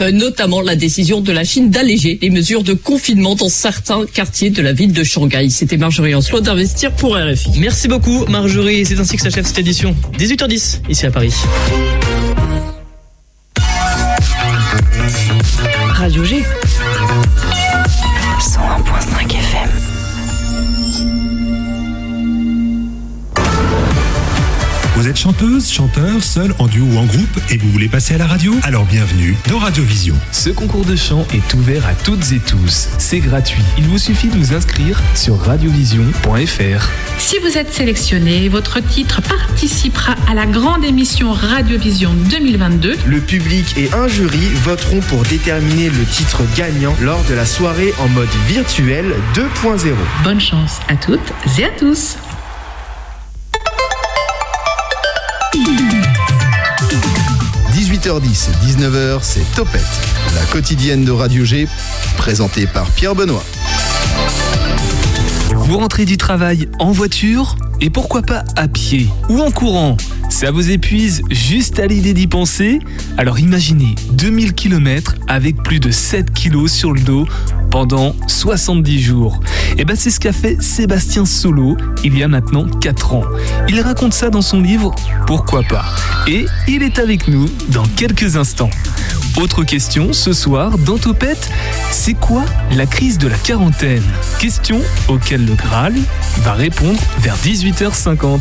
euh, notamment la décision de la Chine d'alléger les mesures de confinement dans certains quartiers de la ville de Shanghai. C'était Marjorie Ancelot d'Investir pour RFI. Merci beaucoup Marjorie, c'est ainsi que s'achève cette édition. 18h10 ici à Paris. Radio G. chanteuse, chanteur, seul, en duo ou en groupe et vous voulez passer à la radio? Alors bienvenue dans Radiovision. Ce concours de chant est ouvert à toutes et tous. C'est gratuit. Il vous suffit de vous inscrire sur radiovision.fr. Si vous êtes sélectionné, votre titre participera à la grande émission Radiovision 2022. Le public et un jury voteront pour déterminer le titre gagnant lors de la soirée en mode virtuel 2.0. Bonne chance à toutes et à tous. 18h10, 19h, c'est Topette, la quotidienne de Radio G, présentée par Pierre Benoît. Vous rentrez du travail en voiture et pourquoi pas à pied ou en courant? Ça vous épuise juste à l'idée d'y penser? Alors imaginez 2000 km avec plus de 7 kg sur le dos pendant 70 jours. Et ben c'est ce qu'a fait Sébastien Solo il y a maintenant 4 ans. Il raconte ça dans son livre Pourquoi pas? Et il est avec nous dans quelques instants. Autre question ce soir dans Topette, c'est quoi la crise de la quarantaine? Question auquel le Graal va répondre vers 18h50.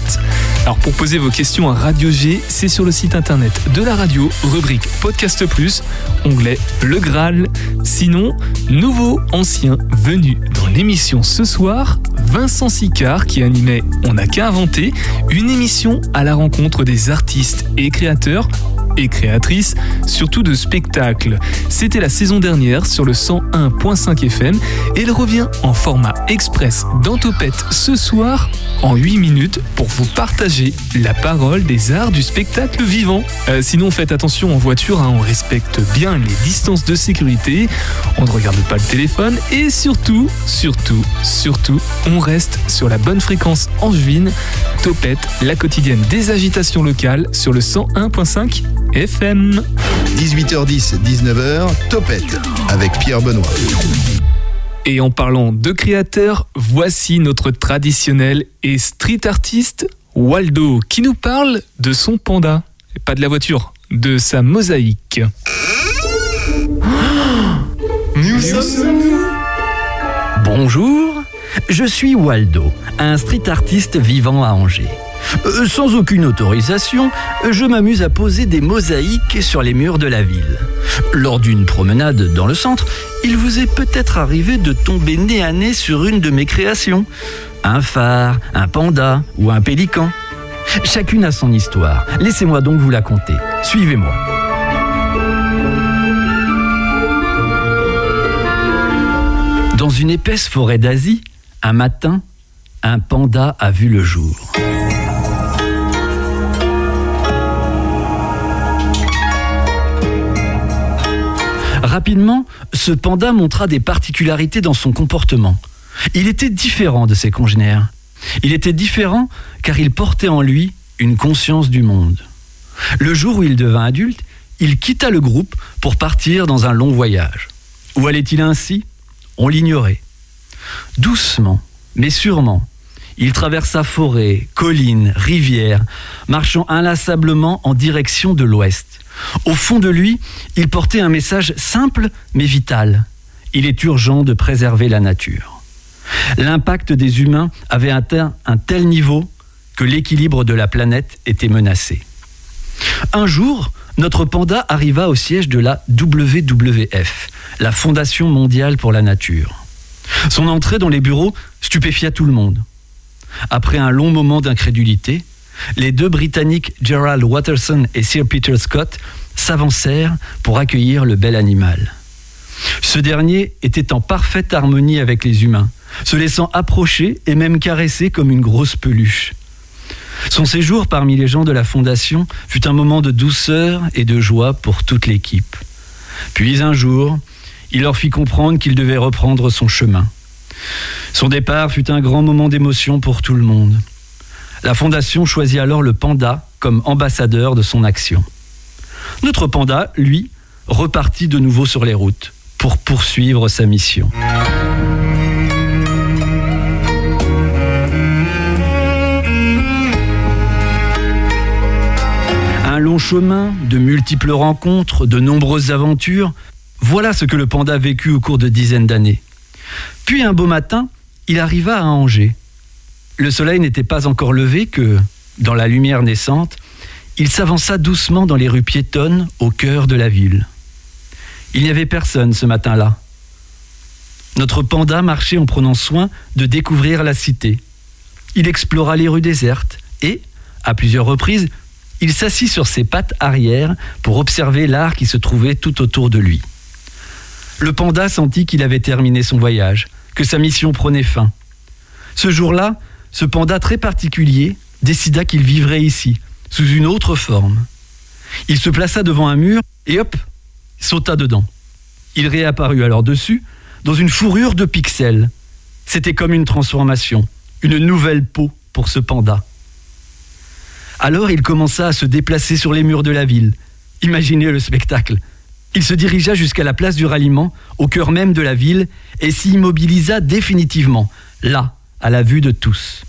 Alors pour poser vos questions à Radio G, c'est sur le site internet de la radio, rubrique Podcast Plus, onglet Le Graal. Sinon, nouveau, ancien, venu dans l'émission ce soir, Vincent Sicard qui animait On n'a qu'à inventer, une émission à la rencontre des artistes et créateurs et créatrice, surtout de spectacles. C'était la saison dernière sur le 101.5 FM et elle revient en format express dans Topette ce soir en 8 minutes pour vous partager la parole des arts du spectacle vivant. Euh, sinon, faites attention en voiture, hein, on respecte bien les distances de sécurité, on ne regarde pas le téléphone et surtout, surtout, surtout, on reste sur la bonne fréquence angevine. Topette, la quotidienne des agitations locales sur le 101.5 FM. 18h10, 19h, Topette avec Pierre Benoît. Et en parlant de créateurs, voici notre traditionnel et street artiste Waldo qui nous parle de son panda. Et pas de la voiture, de sa mosaïque. Bonjour, je suis Waldo, un street artiste vivant à Angers. Euh, sans aucune autorisation, je m'amuse à poser des mosaïques sur les murs de la ville. Lors d'une promenade dans le centre, il vous est peut-être arrivé de tomber nez à nez sur une de mes créations. Un phare, un panda ou un pélican. Chacune a son histoire. Laissez-moi donc vous la conter. Suivez-moi. Dans une épaisse forêt d'Asie, un matin, un panda a vu le jour. Rapidement, ce panda montra des particularités dans son comportement. Il était différent de ses congénères. Il était différent car il portait en lui une conscience du monde. Le jour où il devint adulte, il quitta le groupe pour partir dans un long voyage. Où allait-il ainsi? On l'ignorait. Doucement, mais sûrement, il traversa forêts, collines, rivières, marchant inlassablement en direction de l'ouest. Au fond de lui, il portait un message simple mais vital. Il est urgent de préserver la nature. L'impact des humains avait atteint un tel niveau que l'équilibre de la planète était menacé. Un jour, notre panda arriva au siège de la WWF, la Fondation mondiale pour la nature. Son entrée dans les bureaux stupéfia tout le monde. Après un long moment d'incrédulité, les deux Britanniques Gerald Watterson et Sir Peter Scott s'avancèrent pour accueillir le bel animal. Ce dernier était en parfaite harmonie avec les humains, se laissant approcher et même caresser comme une grosse peluche. Son séjour parmi les gens de la Fondation fut un moment de douceur et de joie pour toute l'équipe. Puis un jour, il leur fit comprendre qu'il devait reprendre son chemin. Son départ fut un grand moment d'émotion pour tout le monde. La Fondation choisit alors le panda comme ambassadeur de son action. Notre panda, lui, repartit de nouveau sur les routes pour poursuivre sa mission. Un long chemin, de multiples rencontres, de nombreuses aventures, voilà ce que le panda a vécu au cours de dizaines d'années. Puis un beau matin, il arriva à Angers. Le soleil n'était pas encore levé que, dans la lumière naissante, il s'avança doucement dans les rues piétonnes au cœur de la ville. Il n'y avait personne ce matin-là. Notre panda marchait en prenant soin de découvrir la cité. Il explora les rues désertes et, à plusieurs reprises, il s'assit sur ses pattes arrière pour observer l'art qui se trouvait tout autour de lui. Le panda sentit qu'il avait terminé son voyage, que sa mission prenait fin. Ce jour-là, ce panda très particulier décida qu'il vivrait ici, sous une autre forme. Il se plaça devant un mur et hop, sauta dedans. Il réapparut alors dessus, dans une fourrure de pixels. C'était comme une transformation, une nouvelle peau pour ce panda. Alors il commença à se déplacer sur les murs de la ville. Imaginez le spectacle. Il se dirigea jusqu'à la place du ralliement, au cœur même de la ville, et s'y immobilisa définitivement, là, à la vue de tous.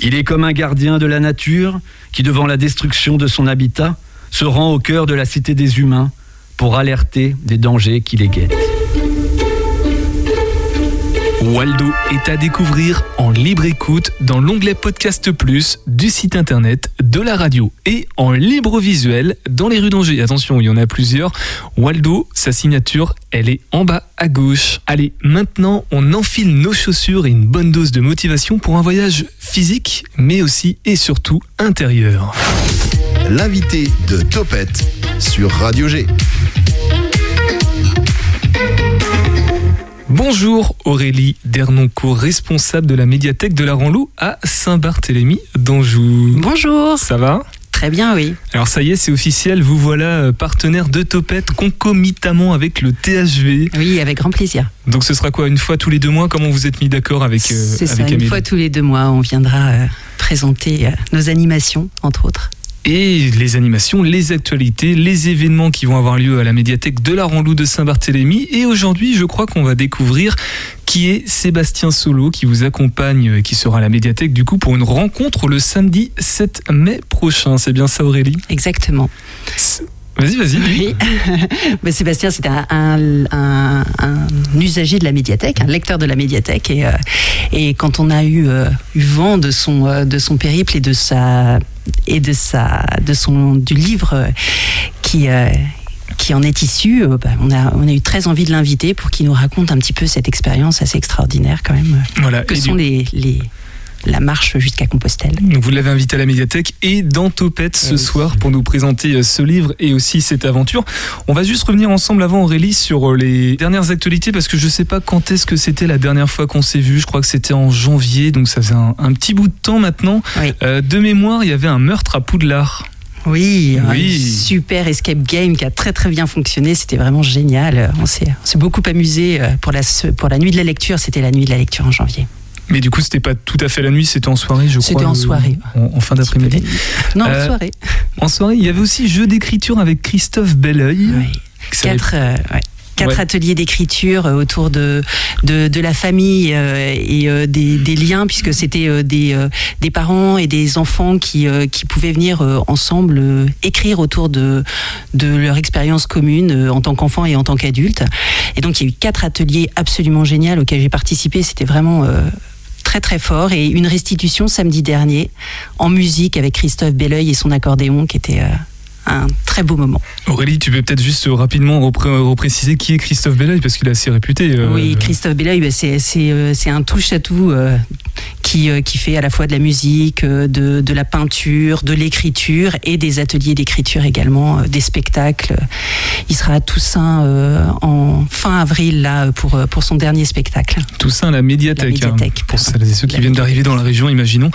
Il est comme un gardien de la nature qui, devant la destruction de son habitat, se rend au cœur de la cité des humains pour alerter des dangers qui les guettent. Waldo est à découvrir en libre écoute dans l'onglet Podcast Plus du site internet de la radio et en libre visuel dans les rues d'Angers. Attention, il y en a plusieurs. Waldo, sa signature, elle est en bas à gauche. Allez, maintenant, on enfile nos chaussures et une bonne dose de motivation pour un voyage physique, mais aussi et surtout intérieur. L'invité de Topette sur Radio G. Bonjour Aurélie Dernoncourt, responsable de la médiathèque de la Ranlou à Saint-Barthélemy d'Anjou. Bonjour. Ça va? Très bien, oui. Alors ça y est, c'est officiel, vous voilà euh, partenaire de Topette concomitamment avec le THV. Oui, avec grand plaisir. Donc ce sera quoi, une fois tous les deux mois? Comment vous êtes mis d'accord avec, euh, C'est ça, avec une Amélie? fois tous les deux mois, on viendra euh, présenter euh, nos animations, entre autres. Et les animations, les actualités, les événements qui vont avoir lieu à la médiathèque de la Ranlou de Saint-Barthélemy. Et aujourd'hui, je crois qu'on va découvrir qui est Sébastien Solo qui vous accompagne, et qui sera à la médiathèque du coup pour une rencontre le samedi 7 mai prochain. C'est bien ça Aurélie? Exactement. Vas-y, vas-y. Oui. Mais Sébastien, c'était un, un- un- un usager de la médiathèque, un lecteur de la médiathèque. Et, euh, et quand on a eu, euh, eu vent de son, euh, de son périple et de sa et de sa de son du livre qui qui en est issu, bah, on, a, on a eu très envie de l'inviter pour qu'il nous raconte un petit peu cette expérience assez extraordinaire quand même, Voilà. que Et sont du- les, les, la marche jusqu'à Compostelle. Vous l'avez invité à la médiathèque et dans Topette ce Oui. soir pour nous présenter euh, ce livre et aussi cette aventure. On va juste revenir ensemble avant Aurélie sur euh, les dernières actualités parce que je sais pas quand est-ce que c'était la dernière fois qu'on s'est vu. Je crois que c'était en janvier, donc ça faisait un, un petit bout de temps maintenant. Oui. Euh, de mémoire, il y avait un meurtre à Poudlard. Oui, Oui. un super escape game qui a très très bien fonctionné. C'était vraiment génial. On s'est beaucoup amusé pour la, pour la nuit de la lecture. C'était la nuit de la lecture en janvier. Mais du coup, c'était pas tout à fait la nuit, c'était en soirée, je crois. C'était en euh, soirée. En, en fin d'après-midi. Non, Euh, en soirée. En soirée, il y avait aussi jeu d'écriture avec Christophe Belleuil. Oui. Quatre, euh, ouais. Quatre Ouais. ateliers d'écriture euh, autour de, de, de la famille euh, et euh, des, des liens, puisque c'était euh, des, euh, des parents et des enfants qui, euh, qui pouvaient venir euh, ensemble euh, écrire autour de, de leur expérience commune euh, en tant qu'enfant et en tant qu'adulte. Et donc il y a eu quatre ateliers absolument géniaux auxquels j'ai participé. C'était vraiment euh, très très fort. Et une restitution samedi dernier en musique avec Christophe Belleuil et son accordéon qui était... un très beau moment. Aurélie, tu peux peut-être juste rapidement repré- repréciser qui est Christophe Belleuil parce qu'il est assez réputé. euh, Oui, Christophe Belleuil, bah, c'est un touche-à-tout euh, qui euh, qui fait à la fois de la musique, de de la peinture, de l'écriture et des ateliers d'écriture également, des spectacles. Il sera à Toussaint en fin avril là pour pour son dernier spectacle. À la médiathèque. La médiathèque, hein, pour pardon. celles et ceux qui La viennent d'arriver dans la région, imaginons.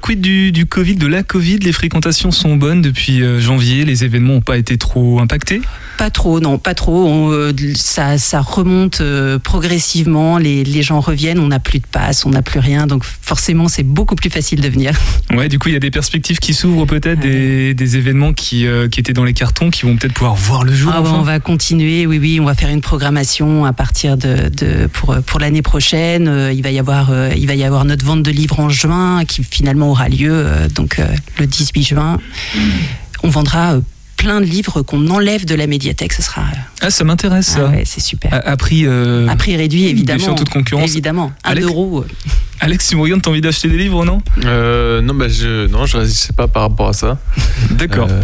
Quid du, du Covid, de la Covid? Les fréquentations sont bonnes depuis janvier. Les événements n'ont pas été trop impactés? Pas trop, non, pas trop. On, euh, ça, ça remonte euh, progressivement, les, les gens reviennent, on n'a plus de passe, on n'a plus rien, donc forcément c'est beaucoup plus facile de venir. Ouais, du coup il y a des perspectives qui s'ouvrent peut-être, des, des événements qui, euh, qui étaient dans les cartons, qui vont peut-être pouvoir voir le jour. Ah, on va continuer, oui, oui, on va faire une programmation à partir de, de pour, pour l'année prochaine. Il va y avoir, il va y avoir notre vente de livres en juin qui finalement aura lieu donc le 18 juin. On vendra euh, plein de livres qu'on enlève de la médiathèque. Ce sera, euh, Ah, ça m'intéresse ah ouais, c'est super. À, à prix. euh, À prix réduit, évidemment. défiant toute concurrence. Évidemment. Un Alex- euro. Alex, tu me t'as envie d'acheter des livres, non? Euh, non, bah, je, non, je résistais pas par rapport à ça. D'accord. Euh,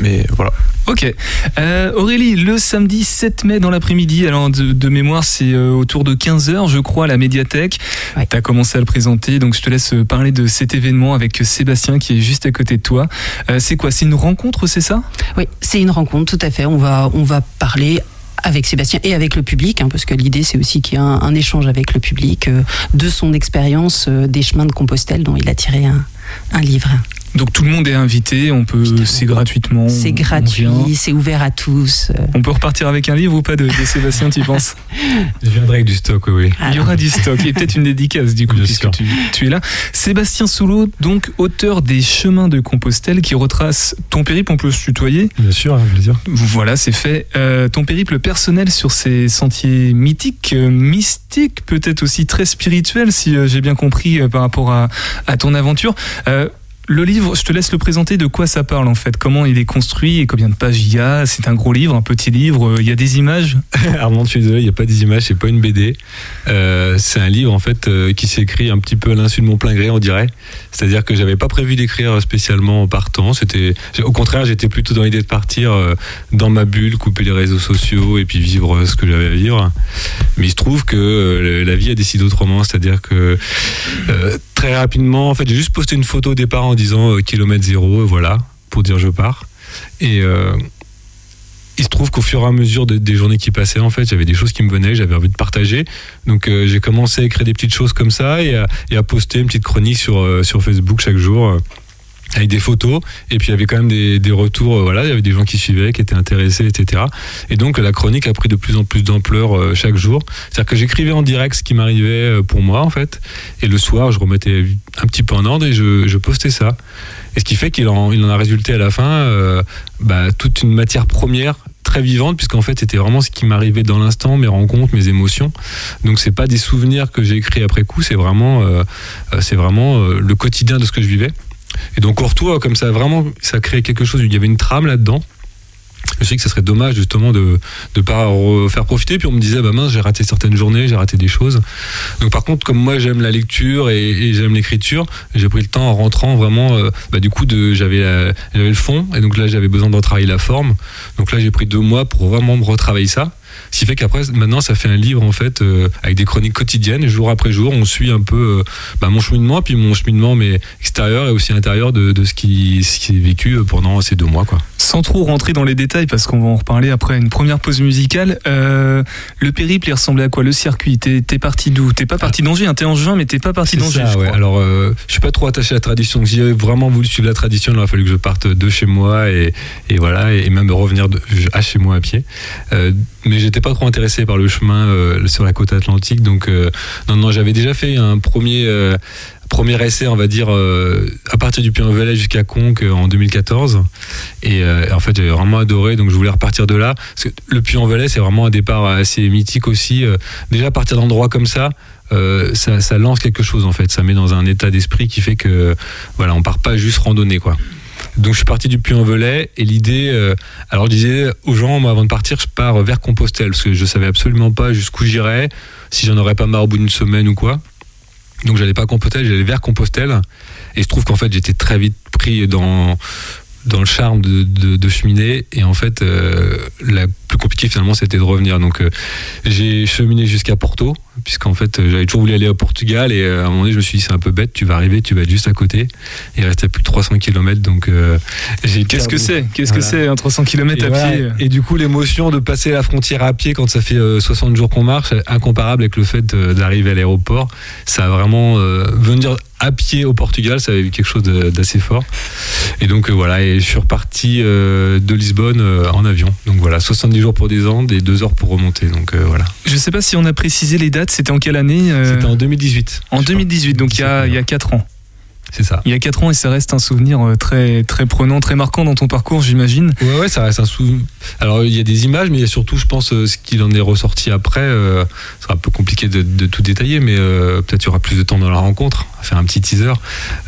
mais voilà. Ok. Euh, Aurélie, le samedi 7 mai dans l'après-midi, alors de, de mémoire, c'est euh, autour de 15h, je crois, à la médiathèque. Ouais. Tu as commencé à le présenter, donc je te laisse euh, parler de cet événement avec Sébastien qui est juste à côté de toi. Euh, c'est quoi? C'est une rencontre, c'est ça? Oui, c'est une rencontre, tout à fait. On va, on va parler avec Sébastien et avec le public, hein, parce que l'idée c'est aussi qu'il y ait un, un échange avec le public euh, de son expérience euh, des chemins de Compostelle dont il a tiré un, un livre. Donc tout le monde est invité, on peut, c'est gratuitement. C'est gratuit, c'est ouvert à tous. On peut repartir avec un livre ou pas de, de Sébastien, tu penses? Je viendrai avec du stock, oui. oui. Il y aura du stock et peut-être une dédicace du coup, puisque tu, tu es là. Sébastien Soulot, donc auteur des Chemins de Compostelle, qui retrace ton périple, on peut se tutoyer. Bien sûr, avec plaisir. Voilà, c'est fait. Euh, ton périple personnel sur ces sentiers mythiques, euh, mystiques, peut-être aussi très spirituels, si euh, j'ai bien compris euh, par rapport à, à ton aventure. Le livre, je te laisse le présenter. De quoi ça parle en fait? Comment il est construit et combien de pages il y a? C'est un gros livre, un petit livre. euh, Il y a des images? Armand, je suis désolé, il n'y a pas des images, c'est pas une BD. Euh, c'est un livre en fait euh, qui s'écrit un petit peu à l'insu de mon plein gré, on dirait. C'est-à-dire que j'avais pas prévu d'écrire spécialement en partant. C'était, au contraire, j'étais plutôt dans l'idée de partir dans ma bulle, couper les réseaux sociaux et puis vivre ce que j'avais à vivre. Mais il se trouve que la vie a décidé autrement, c'est-à-dire que très rapidement, en fait, j'ai juste posté une photo au départ en disant euh, kilomètre zéro, et voilà, pour dire je pars. Et euh, il se trouve qu'au fur et à mesure de- des journées qui passaient, en fait, j'avais des choses qui me venaient, j'avais envie de partager. Donc euh, j'ai commencé à écrire des petites choses comme ça et à, et à poster une petite chronique sur, euh, sur Facebook chaque jour. Avec des photos. Et puis il y avait quand même des, des retours euh, voilà il y avait des gens qui suivaient qui étaient intéressés etc et donc la chronique a pris de plus en plus d'ampleur euh, chaque jour. C'est à dire que j'écrivais en direct ce qui m'arrivait euh, pour moi en fait. Et le soir je remettais un petit peu en ordre et je, postais ça. Et ce qui fait qu'il en, il en a résulté à la fin bah, toute une matière première très vivante puisqu'en fait c'était vraiment ce qui m'arrivait dans l'instant mes rencontres mes émotions. Donc c'est pas des souvenirs que j'ai écrits après coup c'est vraiment c'est vraiment le quotidien de ce que je vivais et donc on retrouve comme ça vraiment ça crée quelque chose il y avait une trame là-dedans je sais que ça serait dommage justement de ne pas faire profiter. Puis on me disait, bah mince, j'ai raté certaines journées, j'ai raté des choses. Donc par contre, comme moi j'aime la lecture et, j'aime l'écriture, j'ai pris le temps en rentrant vraiment, euh, bah, du coup, j'avais le fond et donc là j'avais besoin de retravailler la forme. Donc là j'ai pris deux mois pour vraiment me retravailler ça. Ce qui fait qu'après, maintenant, ça fait un livre en fait euh, avec des chroniques quotidiennes, jour après jour. On suit un peu euh, bah, mon cheminement, puis mon cheminement mais extérieur et aussi intérieur de, de ce qui, ce qui est vécu euh, pendant ces deux mois, quoi. Sans trop rentrer dans les détails, parce qu'on va en reparler après une première pause musicale, euh, le périple, il ressemblait à quoi? Le circuit? T'es parti d'où? T'es pas parti d'Angers, hein, t'es en juin, mais t'es pas parti d'Angers, ouais. Alors, je suis pas trop attaché à la tradition. Si j'avais vraiment voulu suivre la tradition, il aurait fallu que je parte de chez moi et, et voilà, et même revenir de, à chez moi à pied. Mais j'étais pas trop intéressé par le chemin euh, sur la côte atlantique, donc euh, non, non, j'avais déjà fait un premier. euh, Premier essai, on va dire, à partir du Puy-en-Velay jusqu'à Conques en 2014. Et en fait, j'avais vraiment adoré, donc je voulais repartir de là. Parce que le Puy-en-Velay, c'est vraiment un départ assez mythique aussi. Déjà, partir d'endroits comme ça, ça, ça lance quelque chose en fait. Ça met dans un état d'esprit qui fait que voilà, on part pas juste randonner quoi. Donc je suis parti du Puy-en-Velay et l'idée, euh, alors je disais aux gens, moi avant de partir, je pars vers Compostelle parce que je savais absolument pas jusqu'où j'irais, si j'en aurais pas marre au bout d'une semaine ou quoi. Donc j'allais pas à Compostelle, j'allais vers Compostelle et je trouve qu'en fait j'étais très vite pris dans dans le charme de, de, cheminer et en fait euh, la plus compliquée finalement c'était de revenir. Donc euh, j'ai cheminé jusqu'à Porto puisqu'en fait euh, j'avais toujours voulu aller au Portugal. Et euh, à un moment donné je me suis dit c'est un peu bête tu vas arriver tu vas être juste à côté. Il restait plus de 300 km donc euh, j'ai Qu'est-ce que c'est? Qu'est-ce que c'est un 300 km Et à voilà. pied? Et du coup, l'émotion de passer la frontière à pied quand ça fait euh, 60 jours qu'on marche, incomparable avec le fait d'arriver à l'aéroport, ça a vraiment venir à pied au Portugal, ça avait eu quelque chose d'assez fort. Et donc voilà, et je suis reparti de Lisbonne en avion. Donc voilà, 70 jours pour descendre et 2 heures pour remonter. Donc euh, voilà. Je sais pas si on a précisé les dates, c'était en quelle année euh, C'était en 2018. En 2018, donc il y a, il y a 4 ans. C'est ça. Il y a 4 ans et ça reste un souvenir euh, très, très prenant, très marquant dans ton parcours, j'imagine. Ouais, ouais, ça reste un sou. Alors, il y a des images, mais il y a surtout, je pense, euh, ce qu'il en est ressorti après. euh, ce sera un peu compliqué de, de tout détailler, mais euh, peut-être il y aura plus de temps dans la rencontre. On va faire un petit teaser.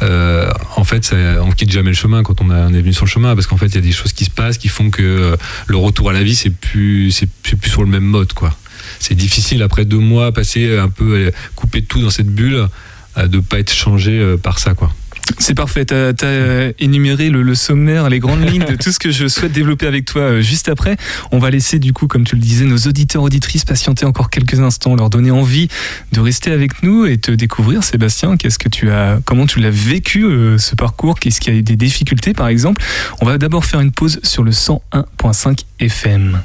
Euh, en fait, ça- on quitte jamais le chemin quand on, a- on est venu sur le chemin, parce qu'en fait, il y a des choses qui se passent qui font que euh, le retour à la vie, c'est plus, c'est plus sur le même mode, quoi. C'est difficile après deux mois, passer un peu euh, coupé de tout dans cette bulle, euh, de pas être changé euh, par ça, quoi. C'est parfait, tu as, énuméré le, sommaire, les grandes lignes de tout ce que je souhaite développer avec toi euh, juste après. On va laisser du coup, comme tu le disais, nos auditeurs, auditrices patienter encore quelques instants, leur donner envie de rester avec nous et te découvrir. Sébastien, qu'est-ce que tu as, comment tu l'as vécu euh, ce parcours? Qu'est-ce qu'il y a eu des difficultés par exemple? On va d'abord faire une pause sur le 101.5 FM.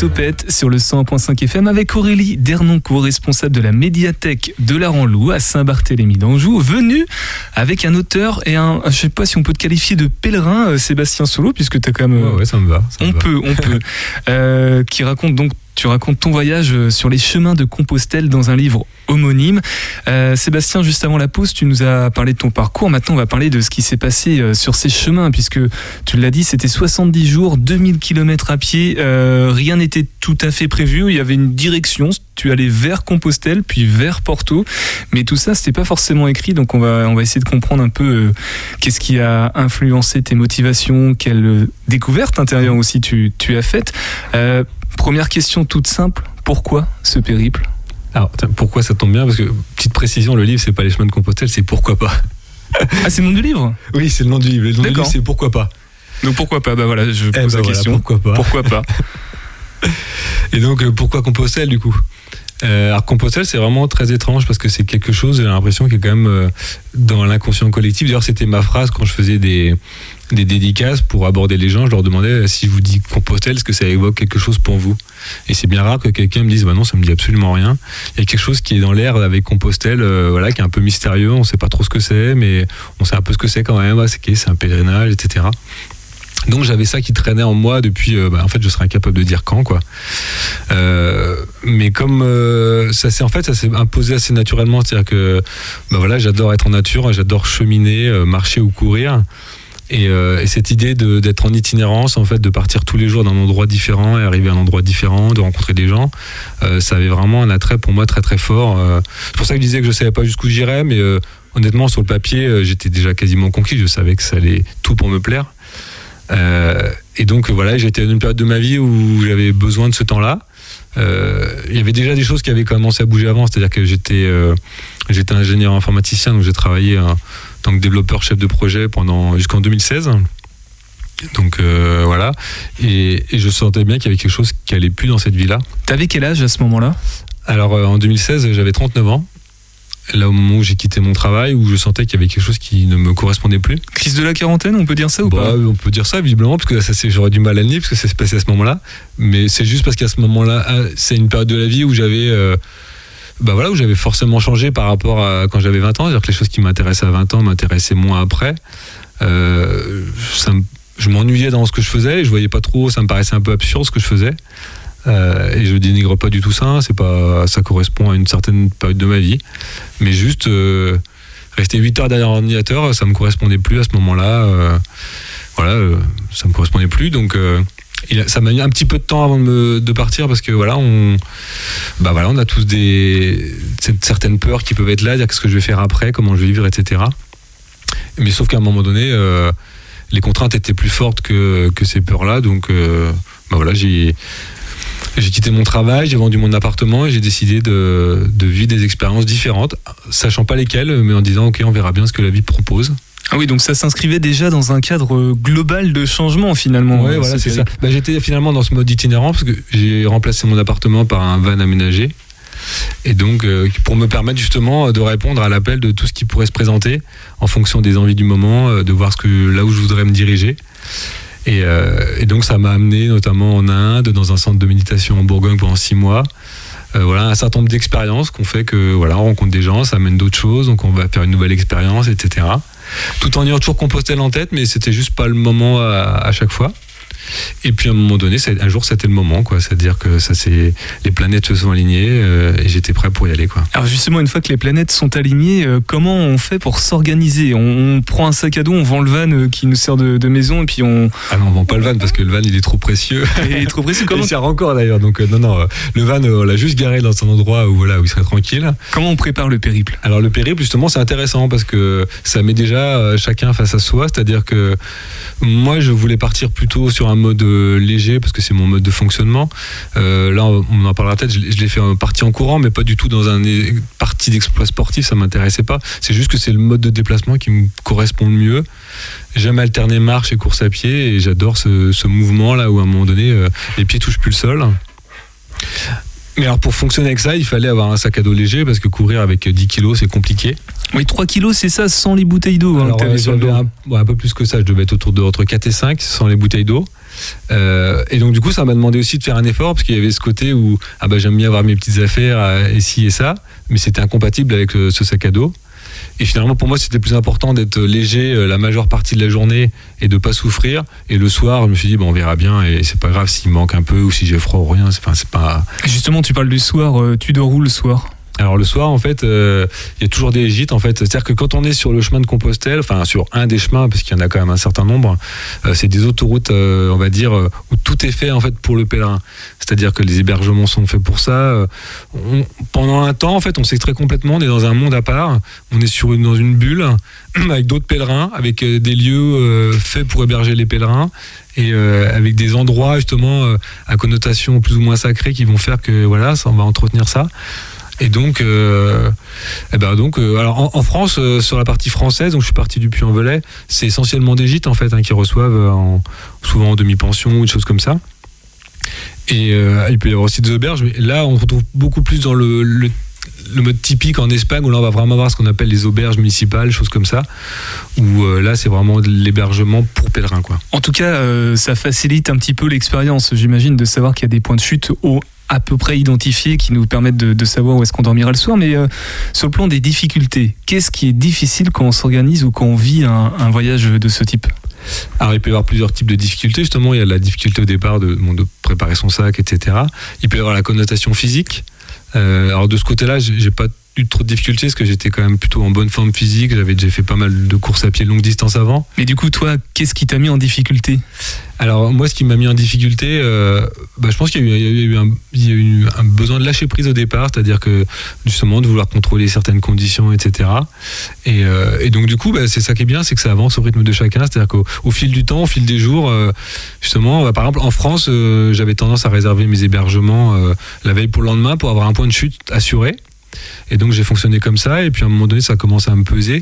Topette sur le 100.5 FM avec Aurélie Dernoncourt, responsable de la médiathèque de la Ranlou à Saint-Barthélemy d'Anjou, venu avec un auteur et un, je sais pas si on peut te qualifier de pèlerin, euh, Sébastien Solo, puisque tu as quand même. Ouais, ouais, ça me va. ça me on va. peut, on peut. Euh, qui raconte donc. Tu racontes ton voyage euh, sur les chemins de Compostelle dans un livre homonyme. Euh, Sébastien, juste avant la pause, tu nous as parlé de ton parcours. Maintenant, on va parler de ce qui s'est passé euh, sur ces chemins, puisque tu l'as dit, c'était 70 jours, 2000 km à pied. Rien n'était tout à fait prévu. Il y avait une direction. Tu allais vers Compostelle, puis vers Porto. Mais tout ça, c'était pas forcément écrit. Donc, on va, on va essayer de comprendre un peu qu'est-ce qui a influencé tes motivations, quelle euh, découverte intérieure aussi tu, tu as faite. Première question toute simple. Pourquoi ce périple? Alors, pourquoi ça tombe bien? Parce que, petite précision, le livre, c'est pas les chemins de Compostelle, c'est pourquoi pas. Ah, c'est le nom du livre? Oui, c'est le nom du livre. Le nom du D'accord. livre, c'est pourquoi pas. Donc, pourquoi pas? Bah voilà, je pose Eh ben la voilà, question. pourquoi pas. Pourquoi pas? Et donc, euh, pourquoi Compostelle, du coup? Euh, alors Compostelle, c'est vraiment très étrange parce que c'est quelque chose, j'ai l'impression, qui est quand même euh, dans l'inconscient collectif. D'ailleurs, c'était ma phrase quand je faisais des, des dédicaces pour aborder les gens, je leur demandais si je vous dis Compostelle, est-ce que ça évoque quelque chose pour vous? Et c'est bien rare que quelqu'un me dise bah non, ça me dit absolument rien. Il y a quelque chose qui est dans l'air avec Compostelle, euh, voilà, qui est un peu mystérieux. On sait pas trop ce que c'est, mais on sait un peu ce que c'est quand même. Ouais, c'est un pèlerinage, etc. Donc j'avais ça qui traînait en moi depuis. euh, bah, en fait, je serais incapable de dire quand, quoi. Euh, mais comme euh, ça s'est en fait, ça s'est imposé assez naturellement. C'est-à-dire que, bah voilà, j'adore être en nature, j'adore cheminer, euh, marcher ou courir. Et, euh, et cette idée d'être en itinérance, en fait, de partir tous les jours d'un endroit différent et arriver à un endroit différent, de rencontrer des gens, euh, ça avait vraiment un attrait pour moi très très fort. Euh, c'est pour ça que je disais que je savais pas jusqu'où j'irais, mais honnêtement, sur le papier, j'étais déjà quasiment conquis. Je savais que ça allait tout pour me plaire. Et donc voilà, j'étais dans une période de ma vie où j'avais besoin de ce temps-là. Il y avait déjà des choses qui avaient commencé à bouger avant, c'est-à-dire que j'étais ingénieur informaticien, donc j'ai travaillé en tant que développeur chef de projet pendant jusqu'en 2016. Donc euh, voilà, et, et je sentais bien qu'il y avait quelque chose qui allait plus dans cette vie-là. T'avais quel âge à ce moment-là? Alors euh, en 2016, j'avais 39 ans. Là au moment où j'ai quitté mon travail, où je sentais qu'il y avait quelque chose qui ne me correspondait plus. Crise de la quarantaine, on peut dire ça ou Bah, pas? On peut dire ça visiblement, parce que ça, c'est- j'aurais du mal à le nier, parce que ça s'est passé à ce moment-là. Mais c'est juste parce qu'à ce moment-là, ah, c'est une période de la vie où j'avais, euh, bah voilà, où j'avais forcément changé par rapport à quand j'avais 20 ans. C'est-à-dire que les choses qui m'intéressaient à 20 ans m'intéressaient moins après. Euh, je m'ennuyais dans ce que je faisais, et je voyais pas trop, ça me paraissait un peu absurde ce que je faisais. Euh, et je dénigre pas du tout ça, c'est pas, ça correspond à une certaine période de ma vie. Mais juste euh, rester 8 heures derrière un ordinateur, ça me correspondait plus à ce moment-là. voilà, ça me correspondait plus. Donc, ça m'a mis un petit peu de temps avant de, partir parce que voilà, on, bah voilà, on a tous des certaines peurs qui peuvent être là, dire qu'est-ce que je vais faire après, comment je vais vivre, etc. Mais sauf qu'à un moment donné, euh, les contraintes étaient plus fortes que, que ces peurs-là, donc euh, bah voilà, j'ai j'ai quitté mon travail, j'ai vendu mon appartement et j'ai décidé de, de vivre des expériences différentes, sachant pas lesquelles, mais en disant ok, on verra bien ce que la vie propose. Ah oui, donc ça s'inscrivait déjà dans un cadre euh, global de changement finalement. Ouais, Euh, voilà, c'est ça. Bah, J'étais finalement dans ce mode itinérant parce que j'ai remplacé mon appartement par un van aménagé. Et donc, euh, pour me permettre justement de répondre à l'appel de tout ce qui pourrait se présenter en fonction des envies du moment, euh, de voir ce que, là où je voudrais me diriger. Et, euh, et donc, ça m'a amené notamment en Inde, dans un centre de méditation en Bourgogne pendant six mois. Voilà, un certain nombre d'expériences qu'on fait que voilà, on rencontre des gens, ça amène d'autres choses, donc on va faire une nouvelle expérience, etc. Tout en ayant toujours Compostelle en tête, mais c'était juste pas le moment à, à chaque fois. Et puis à un moment donné, un jour c'était le moment, quoi. C'est-à-dire que ça c'est les planètes se sont alignées euh, et j'étais prêt pour y aller, quoi. Alors justement, une fois que les planètes sont alignées, euh, comment on fait pour s'organiser? On, on prend un sac à dos, on vend le van euh, qui nous sert de, de maison et puis on... Ah non, on vend pas le van parce que le van il est trop précieux. Il est trop précieux. Comment, Il sert encore d'ailleurs, donc euh, non non, le van on l'a juste garé dans un endroit où voilà où il serait tranquille. comment on prépare le périple? Alors le périple justement c'est intéressant parce que ça met déjà chacun face à soi, c'est-à-dire que moi je voulais partir plutôt sur un mode euh, léger parce que c'est mon mode de fonctionnement. Euh, là on en parlera peut-être, je, l'ai- je l'ai fait en partie en courant mais pas du tout dans un partie d'exploit sportif, ça m'intéressait pas. C'est juste que c'est le mode de déplacement qui me correspond le mieux. J'aime alterner marche et course à pied et j'adore ce, ce mouvement là où à un moment donné euh, les pieds touchent plus le sol. Mais alors pour fonctionner avec ça, il fallait avoir un sac à dos léger parce que courir avec 10 kilos c'est compliqué. Oui, 3 kilos, c'est ça, sans les bouteilles d'eau. hein, un, ouais, un peu plus que ça, je devais être autour de entre 4 et 5 sans les bouteilles d'eau. Euh, et donc du coup ça m'a demandé aussi de faire un effort parce qu'il y avait ce côté où ah bah, j'aime bien avoir mes petites affaires euh, et ci et ça, mais c'était incompatible avec euh, ce sac à dos. Et finalement pour moi c'était plus important d'être léger la majeure partie de la journée et de pas souffrir. Et le soir je me suis dit on verra bien et c'est pas grave s'il manque un peu ou si j'ai froid ou rien. Pas Justement, tu parles du soir, tu dors où le soir? Alors le soir, en fait, euh, il y a toujours des gîtes. En fait, c'est-à-dire que quand on est sur le chemin de Compostelle, enfin sur un des chemins, parce qu'il y en a quand même un certain nombre, euh, c'est des autoroutes, euh, on va dire, où tout est fait en fait pour le pèlerin. C'est-à-dire que les hébergements sont faits pour ça. Pendant un temps, en fait, on s'extrait complètement. On est dans un monde à part. On est sur dans une bulle avec d'autres pèlerins, avec des lieux faits pour héberger les pèlerins et avec des endroits justement à connotation plus ou moins sacrée qui vont faire que voilà, ça, on va entretenir ça. Et donc, euh, eh ben donc, euh, alors en, France, euh, sur la partie française, donc je suis parti du Puy-en-Velay, c'est essentiellement des gîtes en fait hein, qui reçoivent en- souvent en demi-pension ou des choses comme ça. Et il peut y avoir aussi des auberges, mais là on retrouve beaucoup plus dans le- le mode typique en Espagne où là on va vraiment avoir ce qu'on appelle les auberges municipales, choses comme ça, où euh, là c'est vraiment de l'hébergement pour pèlerins quoi. En tout cas, euh, ça facilite un petit peu l'expérience, j'imagine, de savoir qu'il y a des points de chute au à peu près identifiés qui nous permettent de, de savoir où est-ce qu'on dormira le soir. Mais euh, sur le plan des difficultés, qu'est-ce qui est difficile quand on s'organise ou quand on vit un, un voyage de ce type? Alors il peut y avoir plusieurs types de difficultés. Justement, il y a la difficulté au départ de, bon, de préparer son sac, etc. Il peut y avoir la connotation physique. Euh, alors de ce côté-là, j'ai pas eu trop de difficultés parce que j'étais quand même plutôt en bonne forme physique. J'avais déjà fait pas mal de courses à pied longue distance avant. Mais du coup, toi, qu'est-ce qui t'a mis en difficulté? Alors moi, ce qui m'a mis en difficulté, euh, bah, je pense qu'il y a eu, un, besoin de lâcher prise au départ, c'est-à-dire que justement de vouloir contrôler certaines conditions, etc. Et, euh, et donc du coup, bah, c'est ça qui est bien, c'est que ça avance au rythme de chacun, c'est-à-dire qu'au au fil du temps, au fil des jours, euh, justement, bah, par exemple en France, j'avais tendance à réserver mes hébergements la veille pour le lendemain pour avoir un point de chute assuré. Et donc j'ai fonctionné comme ça, et puis à un moment donné, ça a commencé à me peser.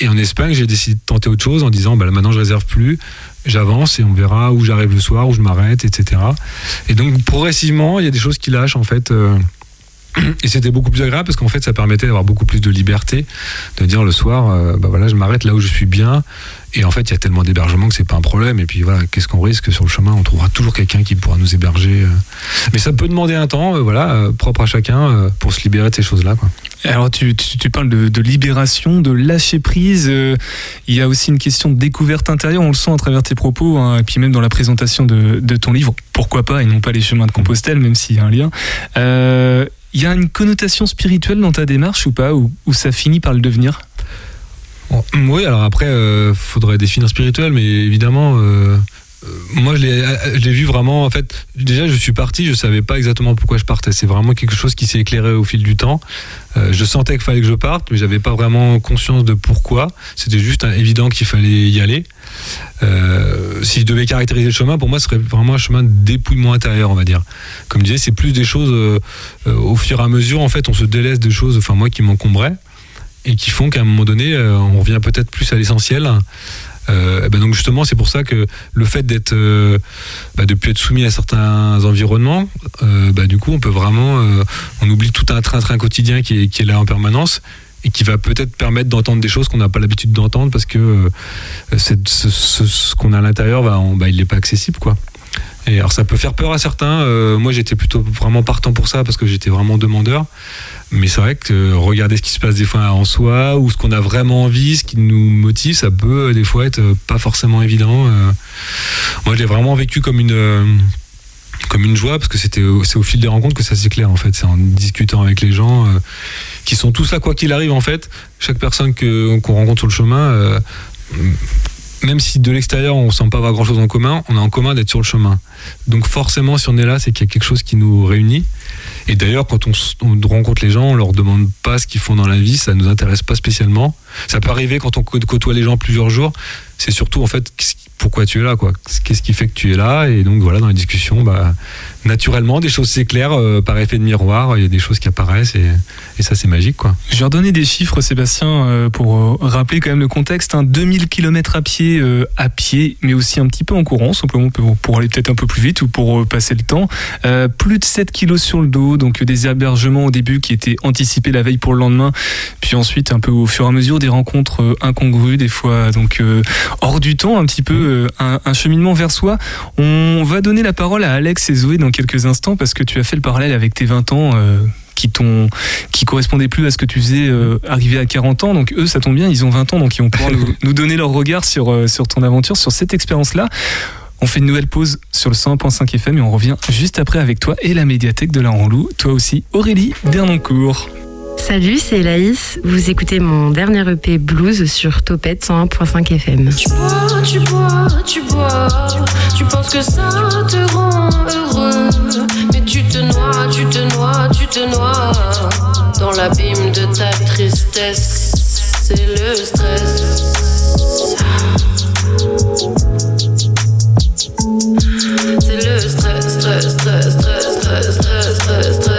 Et en Espagne, j'ai décidé de tenter autre chose en disant, maintenant je réserve plus, j'avance et on verra où j'arrive le soir, où je m'arrête, etc. Et donc progressivement, il y a des choses qui lâchent en fait. euh, et c'était beaucoup plus agréable parce qu'en fait, ça permettait d'avoir beaucoup plus de liberté, de dire le soir, euh, bah voilà, je m'arrête là où je suis bien. Et en fait, il y a tellement d'hébergements que c'est pas un problème. Et puis voilà, qu'est-ce qu'on risque sur le chemin? On trouvera toujours quelqu'un qui pourra nous héberger. euh. Mais ça peut demander un temps, euh, voilà, euh, propre à chacun, pour se libérer de ces choses-là. Alors, tu, tu, parles de, libération, de lâcher prise. il y a aussi une question de découverte intérieure. On le sent à travers tes propos, hein, et puis même dans la présentation de, de ton livre. Pourquoi pas, et non pas les chemins de Compostelle, même s'il y a un lien. Il y a une connotation spirituelle dans ta démarche ou pas, ou, ça finit par le devenir? Bon, Oui, alors après, euh, faudrait définir spirituel, mais évidemment, euh, moi je l'ai euh, je l'ai vu vraiment. En fait, déjà, je suis parti, je savais pas exactement pourquoi je partais. C'est vraiment quelque chose qui s'est éclairé au fil du temps. Euh, je sentais qu'il fallait que je parte, mais j'avais pas vraiment conscience de pourquoi. C'était juste euh, évident qu'il fallait y aller. Euh, si je devais caractériser le chemin, pour moi, ce serait vraiment un chemin de dépouillement intérieur, on va dire. Comme je disais, c'est plus des choses euh, euh, au fur et à mesure. En fait, on se délaisse de choses, enfin moi, qui m'encombraient et qui font qu'à un moment donné, euh, on revient peut-être plus à l'essentiel. Euh, ben donc justement, c'est pour ça que le fait d'être, euh, bah, de plus être soumis à certains environnements, euh, bah, du coup, on peut vraiment, euh, on oublie tout un train-train quotidien qui est, là en permanence et qui va peut-être permettre d'entendre des choses qu'on n'a pas l'habitude d'entendre parce que euh, ce, qu'on a à l'intérieur, bah, il n'est pas accessible, quoi. Et alors ça peut faire peur à certains. moi j'étais plutôt vraiment partant pour ça parce que j'étais vraiment demandeur. Mais c'est vrai que regarder ce qui se passe des fois en soi ou ce qu'on a vraiment envie, ce qui nous motive, ça peut euh, des fois être euh, pas forcément évident. euh. Moi je l'ai vraiment vécu comme une comme une joie parce que c'était c'est au fil des rencontres que ça s'éclaire en fait. C'est en discutant avec les gens qui sont tous là quoi qu'il arrive en fait. Chaque personne qu'on rencontre sur le chemin. même si de l'extérieur on sent pas avoir grand chose en commun, on a en commun d'être sur le chemin. Donc forcément, si on est là, c'est qu'il y a quelque chose qui nous réunit. Et d'ailleurs, quand on, rencontre les gens, on leur demande pas ce qu'ils font dans la vie, ça nous intéresse pas spécialement. Ça peut arriver quand on cô- côtoie les gens plusieurs jours. C'est surtout en fait pourquoi tu es là, quoi. Qu'est-ce qui fait que tu es là? Et donc voilà, dans les discussions, bah, naturellement, des choses s'éclairent euh, par effet de miroir. Il y a des choses qui apparaissent et, ça, c'est magique, quoi. Je vais redonner des chiffres, Sébastien, euh, pour euh, rappeler quand même le contexte. Hein, 2000 km à pied, euh, à pied, mais aussi un petit peu en courant, simplement pour, aller peut-être un peu plus vite ou pour passer le temps. Plus de 7 kilos sur le dos, donc des hébergements au début qui étaient anticipés la veille pour le lendemain, puis ensuite un peu au fur et à mesure des rencontres incongrues, des fois donc hors du temps, un petit peu euh, un, un cheminement vers soi. On va donner la parole à Alex et Zoé dans quelques instants parce que tu as fait le parallèle avec tes 20 ans. euh, qui t'ont qui correspondaient plus à ce que tu faisais euh, arrivé à 40 ans donc eux ça tombe bien ils ont 20 ans donc ils vont pouvoir nous, nous donner leur regard sur euh, sur ton aventure sur cette expérience là on fait une nouvelle pause sur le 101.5 FM et on revient juste après avec toi et la médiathèque de la Ranlou toi aussi Aurélie Dernoncourt Salut, c'est Laïs. Vous écoutez mon dernier EP Blues sur Topette 101.5 FM. Tu bois, tu bois, tu bois. Tu penses que ça te rend heureux. Mais tu te noies, tu te noies, tu te noies. Dans l'abîme de ta tristesse, c'est le stress. C'est le stress, stress, stress, stress, stress, stress, stress, stress.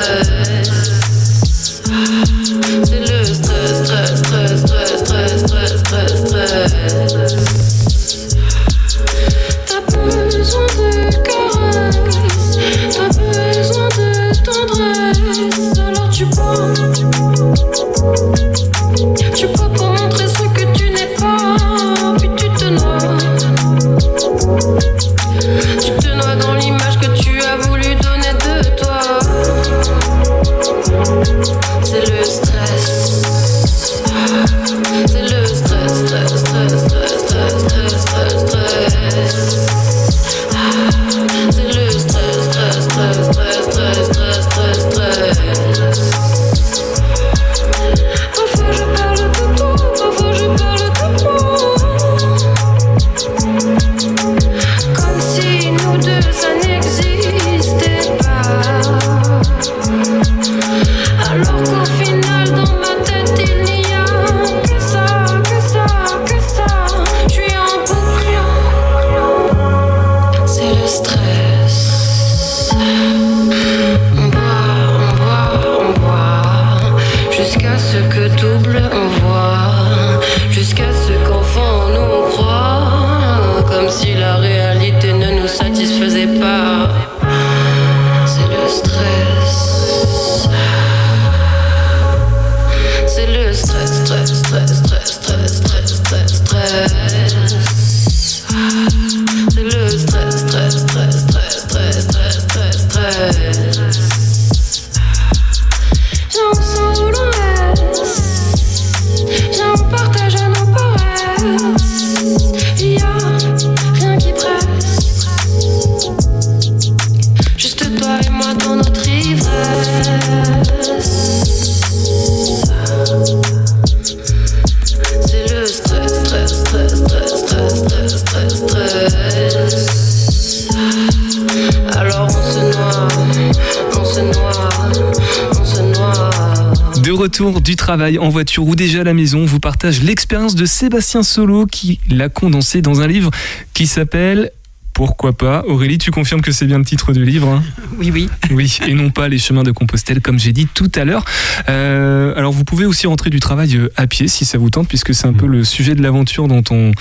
Retour du travail en voiture ou déjà à la maison, on vous partage l'expérience de Sébastien Solo qui l'a condensé dans un livre qui s'appelle Pourquoi pas? Aurélie, tu confirmes que c'est bien le titre du livre hein? Oui, oui. Oui, et non pas les chemins de Compostelle, comme j'ai dit tout à l'heure. Euh, alors, vous pouvez aussi rentrer du travail euh, à pied si ça vous tente, puisque c'est un peu le sujet de l'aventure dont on,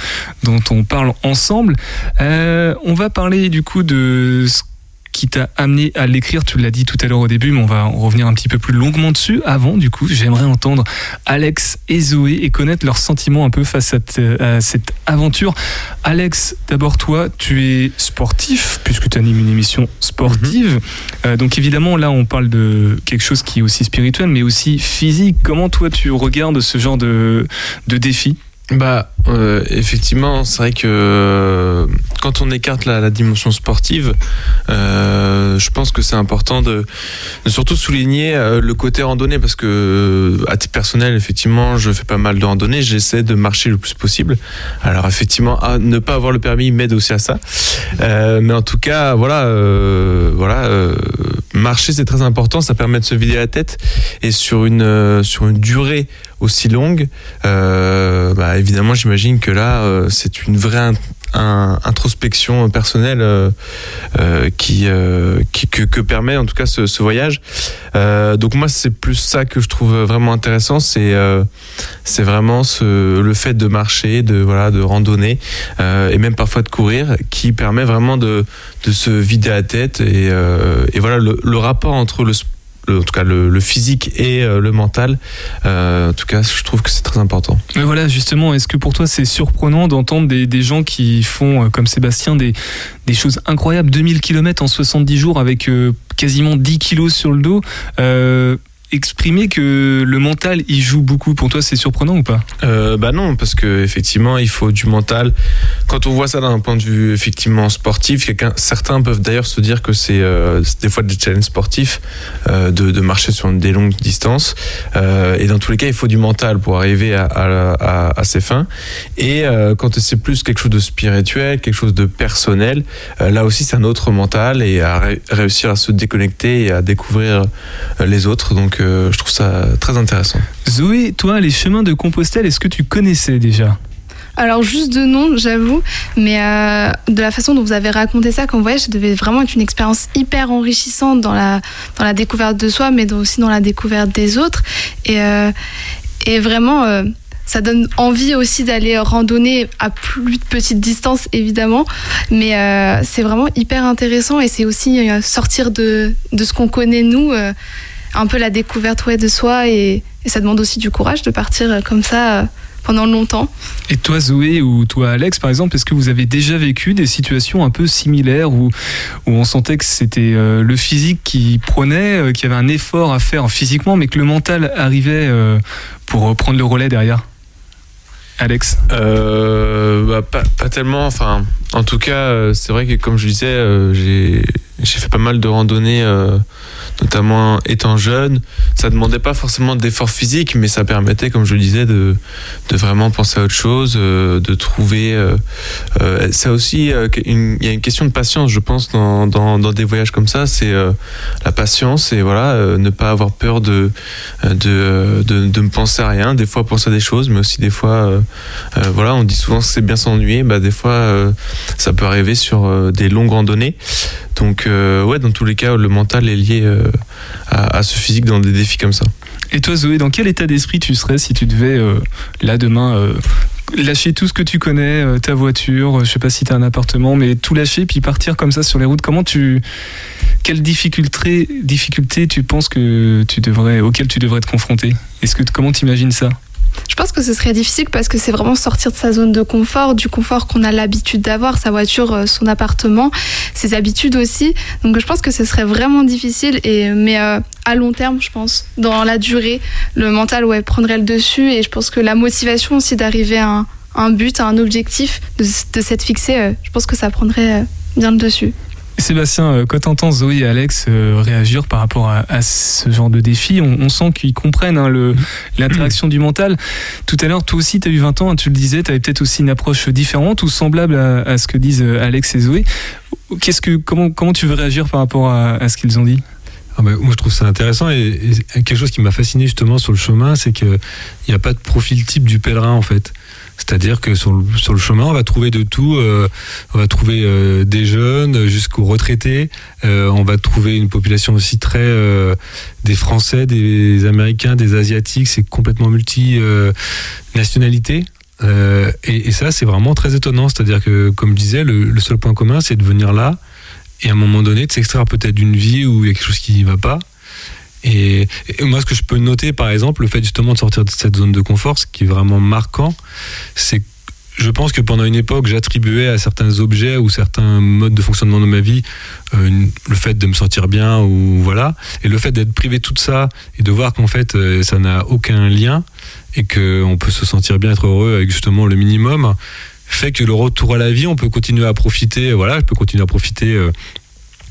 dont on parle ensemble. Euh, on va parler du coup de ce qui t'a amené à l'écrire, tu l'as dit tout à l'heure au début, mais on va en revenir un petit peu plus longuement dessus. Avant, du coup, j'aimerais entendre Alex et Zoé et connaître leurs sentiments un peu face à, à cette aventure. Alex, d'abord toi, tu es sportif, puisque tu animes une émission sportive. Euh, donc évidemment, là, on parle de quelque chose qui est aussi spirituel, mais aussi physique. Comment toi, tu regardes ce genre de, de défi? Bah, euh, effectivement, c'est vrai que euh, quand on écarte la, dimension sportive, euh, je pense que c'est important de, surtout souligner le côté randonnée parce que à titre personnel, effectivement, je fais pas mal de randonnée, j'essaie de marcher le plus possible. Alors effectivement, ne pas avoir le permis m'aide aussi à ça. Mais en tout cas, voilà, voilà, marcher c'est très important, ça permet de se vider la tête et sur une sur une durée aussi longue, bah, évidemment, j'imagine que là, euh, c'est une vraie introspection personnelle euh, euh, qui, que, permet en tout cas ce, voyage. Donc moi, c'est plus ça que je trouve vraiment intéressant, c'est c'est vraiment le fait de marcher, de voilà, de randonner et même parfois de courir, qui permet vraiment de, de se vider la tête et, voilà le, le rapport entre le sport en tout cas le, physique et euh, le mental. Euh, en tout cas, je trouve que c'est très important. Mais voilà, justement, est-ce que pour toi c'est surprenant d'entendre des, gens qui font, euh, comme Sébastien, des, choses incroyables? 2000 km en 70 jours avec quasiment 10 kilos sur le dos exprimer que le mental y joue beaucoup pour toi c'est surprenant ou pas Euh, bah non, parce que effectivement, il faut du mental. Quand on voit ça d'un point de vue effectivement sportif, certains peuvent d'ailleurs se dire que c'est euh, des fois des challenges sportifs euh, de, marcher sur des longues distances. Et dans tous les cas, il faut du mental pour arriver à, à, ses fins. Et quand c'est plus quelque chose de spirituel, quelque chose de personnel, là aussi c'est un autre mental et à ré- réussir à se déconnecter et à découvrir les autres. Donc euh, je trouve ça très intéressant. Zoé, toi, les chemins de Compostelle, est-ce que tu connaissais déjà? Alors juste de nom, j'avoue, mais euh, de la façon dont vous avez raconté ça comme voyage, ça devait vraiment être une expérience hyper enrichissante dans la, dans la découverte de soi, mais aussi dans la découverte des autres. Et, euh, et vraiment, euh, ça donne envie aussi d'aller randonner à plus de petite distance, évidemment. Mais euh, c'est vraiment hyper intéressant et c'est aussi sortir de, de ce qu'on connaît, nous, euh, un peu la découverte ouais, de soi. Et, et ça demande aussi du courage de partir euh, comme ça. euh, pendant longtemps. Et toi Zoé ou toi Alex par exemple, est-ce que vous avez déjà vécu des situations un peu similaires où, où on sentait que c'était euh, le physique qui prenait, euh, qu'il y avait un effort à faire physiquement, mais que le mental arrivait euh, pour prendre le relais derrière? Alex? Euh, bah, pas, pas tellement. Enfin, en tout cas, c'est vrai que comme je disais, euh, j'ai j'ai fait pas mal de randonnées, euh, notamment étant jeune. Ça demandait pas forcément d'efforts physiques, mais ça permettait, comme je le disais, de, de vraiment penser à autre chose, euh, de trouver. euh, euh, ça aussi, il y a une question de patience, je pense, dans, dans, des voyages comme ça. C'est la patience et voilà, ne pas avoir peur de, de, de, de me penser à rien. Des fois, penser à des choses, mais aussi des fois, voilà, on dit souvent que c'est bien s'ennuyer. Bah, des fois, ça peut arriver sur des longues randonnées. Donc, ouais, dans tous les cas, le mental est lié à, ce physique dans des défis comme ça. Et toi Zoé, dans quel état d'esprit tu serais si tu devais, euh, là demain, euh, lâcher tout ce que tu connais, euh, ta voiture, je sais pas si tu as un appartement, mais tout lâcher puis partir comme ça sur les routes? Comment tu. Quelles difficultés, difficultés tu penses que tu devrais, auxquelles tu devrais te confronter? Est-ce que comment t'imagines ça? Je pense que ce serait difficile parce que c'est vraiment sortir de sa zone de confort, du confort qu'on a l'habitude d'avoir, sa voiture, euh, son appartement, ses habitudes aussi. Donc je pense que ce serait vraiment difficile, et, mais euh, à long terme, je pense, dans la durée, le mental ouais, prendrait le dessus et je pense que la motivation aussi d'arriver à un, but, à un objectif, de, s'être fixé, euh, je pense que ça prendrait bien le dessus. Sébastien, euh, quand t'entends Zoé et Alex euh, réagir par rapport à, ce genre de défi, on, sent qu'ils comprennent hein, l'interaction du mental. Tout à l'heure, toi aussi, tu as eu 20 ans, hein, tu le disais, tu avais peut-être aussi une approche différente ou semblable à, ce que disent euh, Alex et Zoé. Qu'est-ce que, comment, comment tu veux réagir par rapport à, ce qu'ils ont dit? Ah bah, moi, je trouve ça intéressant et quelque chose qui m'a fasciné justement sur le chemin, c'est qu'il n'y a pas de profil type du pèlerin en fait. C'est-à-dire que sur le, chemin, on va trouver de tout. euh, on va trouver euh, des jeunes jusqu'aux retraités. Euh, on va trouver une population aussi très des Français, des Américains, des Asiatiques. C'est complètement multi nationalité. Euh, et, ça, c'est vraiment très étonnant. C'est-à-dire que, comme je disais, le, le seul point commun, c'est de venir là et à un moment donné de s'extraire peut-être d'une vie où il y a quelque chose qui ne va pas. Et, moi, ce que je peux noter, par exemple, le fait justement de sortir de cette zone de confort, ce qui est vraiment marquant, c'est que je pense que pendant une époque, j'attribuais à certains objets ou certains modes de fonctionnement de ma vie euh, le fait de me sentir bien ou voilà, et le fait d'être privé de tout ça et de voir qu'en fait euh, ça n'a aucun lien et qu'on peut se sentir bien, être heureux avec justement le minimum, fait que le retour à la vie, on peut continuer à profiter. Voilà, je peux continuer à profiter.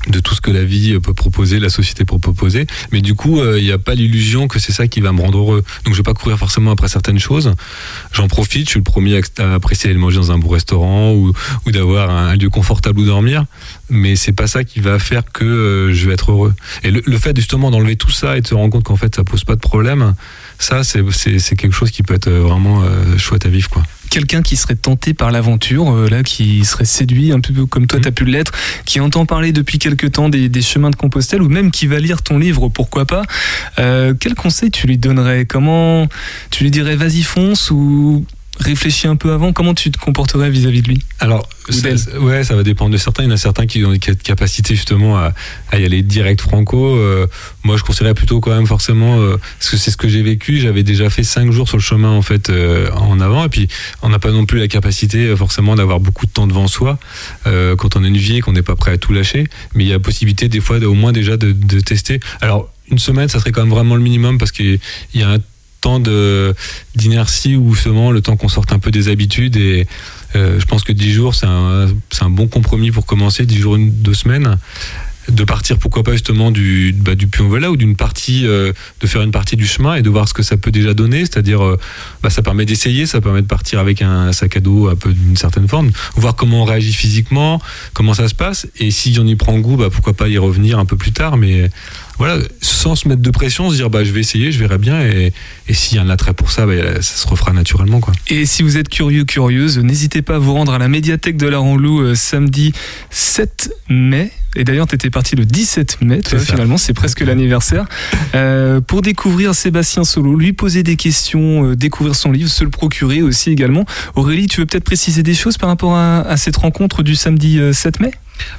De tout ce que la vie peut proposer, la société peut proposer. Mais du coup, euh, il n'y a pas l'illusion que c'est ça qui va me rendre heureux. Donc je vais pas courir forcément après certaines choses. J'en profite, je suis le premier à apprécier d'aller manger dans un beau restaurant ou, d'avoir un lieu confortable où dormir. Mais c'est pas ça qui va faire que euh, je vais être heureux. Et le, fait justement d'enlever tout ça et de se rendre compte qu'en fait ça pose pas de problème, ça c'est quelque chose qui peut être vraiment euh, chouette à vivre quoi. Quelqu'un qui serait tenté par l'aventure, euh, là, qui serait séduit, un peu comme toi, tu as pu l'être, qui entend parler depuis quelque temps des, des chemins de Compostelle, ou même qui va lire ton livre, pourquoi pas. Euh, quel conseil tu lui donnerais? Comment tu lui dirais vas-y fonce ou réfléchis un peu avant Comment tu te comporterais vis-à-vis de lui Alors, ça, ouais, ça va dépendre de certains. Il y en a certains qui ont cette capacité justement à, à y aller direct franco. Euh, moi, je conseillerais plutôt quand même forcément, euh, parce que c'est ce que j'ai vécu. J'avais déjà fait cinq jours sur le chemin en fait euh, en avant, et puis on n'a pas non plus la capacité euh, forcément d'avoir beaucoup de temps devant soi euh, quand on a une vie et qu'on n'est pas prêt à tout lâcher. Mais il y a possibilité des fois, au moins déjà de, de tester. Alors, une semaine, ça serait quand même vraiment le minimum parce qu'il y a un temps d'inertie ou seulement le temps qu'on sorte un peu des habitudes et euh, je pense que 10 jours c'est un, un bon compromis pour commencer 10 jours une, deux semaines de partir pourquoi pas justement du bah, du Puy-en-Velay ou d'une partie euh, de faire une partie du chemin et de voir ce que ça peut déjà donner c'est-à-dire euh, bah, ça permet d'essayer ça permet de partir avec un sac à dos un peu d'une certaine forme voir comment on réagit physiquement comment ça se passe et si on y prend goût bah, pourquoi pas y revenir un peu plus tard mais voilà, sans se mettre de pression, se dire bah je vais essayer, je verrai bien, et, et s'il y a un attrait pour ça, bah, ça se refera naturellement quoi. Et si vous êtes curieux, curieuse, n'hésitez pas à vous rendre à la médiathèque de la Ranlou euh, samedi 7 mai. Et d'ailleurs, tu étais parti le 17 mai, toi, finalement, c'est presque l'anniversaire. Euh, pour découvrir Sébastien Solo, lui poser des questions, euh, découvrir son livre, se le procurer aussi également. Aurélie, tu veux peut-être préciser des choses par rapport à, à cette rencontre du samedi euh, 7 mai?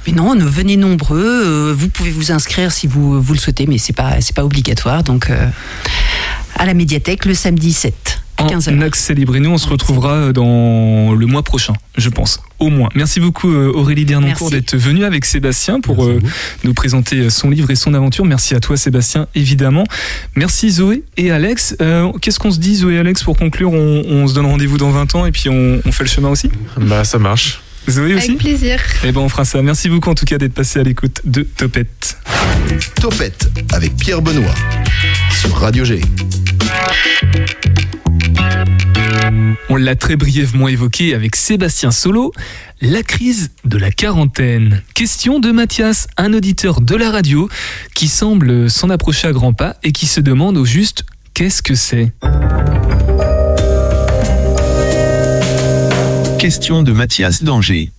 Mais non, ne- venez nombreux. euh, vous pouvez vous inscrire si vous, vous le souhaitez, mais c'est pas c'est pas obligatoire. Donc euh, à la médiathèque le samedi 7. En 15 accès libre. Et nous, on se retrouvera dans le mois prochain, je pense. Au moins. Merci beaucoup euh, Aurélie Dernancourt Merci. d'être venue avec Sébastien pour euh, nous présenter son livre et son aventure. Merci à toi Sébastien, évidemment. Merci Zoé et Alex. Euh, Qu'est-ce qu'on se dit Zoé et Alex pour conclure? On, on se donne rendez-vous dans 20 ans et puis on, on fait le chemin aussi? Bah ça marche. Zoé aussi? Avec plaisir. Eh ben on fera ça. Merci beaucoup en tout cas d'être passé à l'écoute de Topette. Topette avec Pierre Benoît sur Radio G. On l'a très brièvement évoqué avec Sébastien Solo, la crise de la quarantaine. Question de Mathias, un auditeur de la radio qui semble s'en approcher à grands pas et qui se demande au juste qu'est-ce que c'est? Question de Mathias Danger.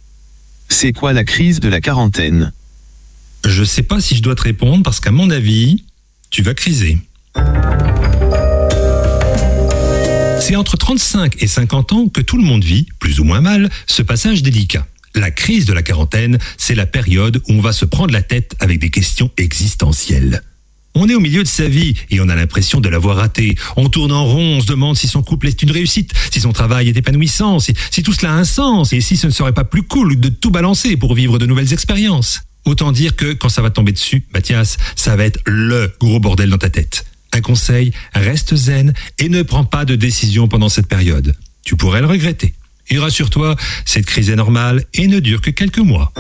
C'est quoi la crise de la quarantaine? Je sais pas si je dois te répondre parce qu'à mon avis, tu vas criser. C'est entre 35 et 50 ans que tout le monde vit, plus ou moins mal, ce passage délicat. La crise de la quarantaine, c'est la période où on va se prendre la tête avec des questions existentielles. On est au milieu de sa vie et on a l'impression de l'avoir raté. On tourne en rond, on se demande si son couple est une réussite, si son travail est épanouissant, si, si tout cela a un sens et si ce ne serait pas plus cool de tout balancer pour vivre de nouvelles expériences. Autant dire que quand ça va tomber dessus, Mathias, ça va être le gros bordel dans ta tête. Un conseil, reste zen et ne prends pas de décision pendant cette période. Tu pourrais le regretter. Et rassure-toi, cette crise est normale et ne dure que quelques mois.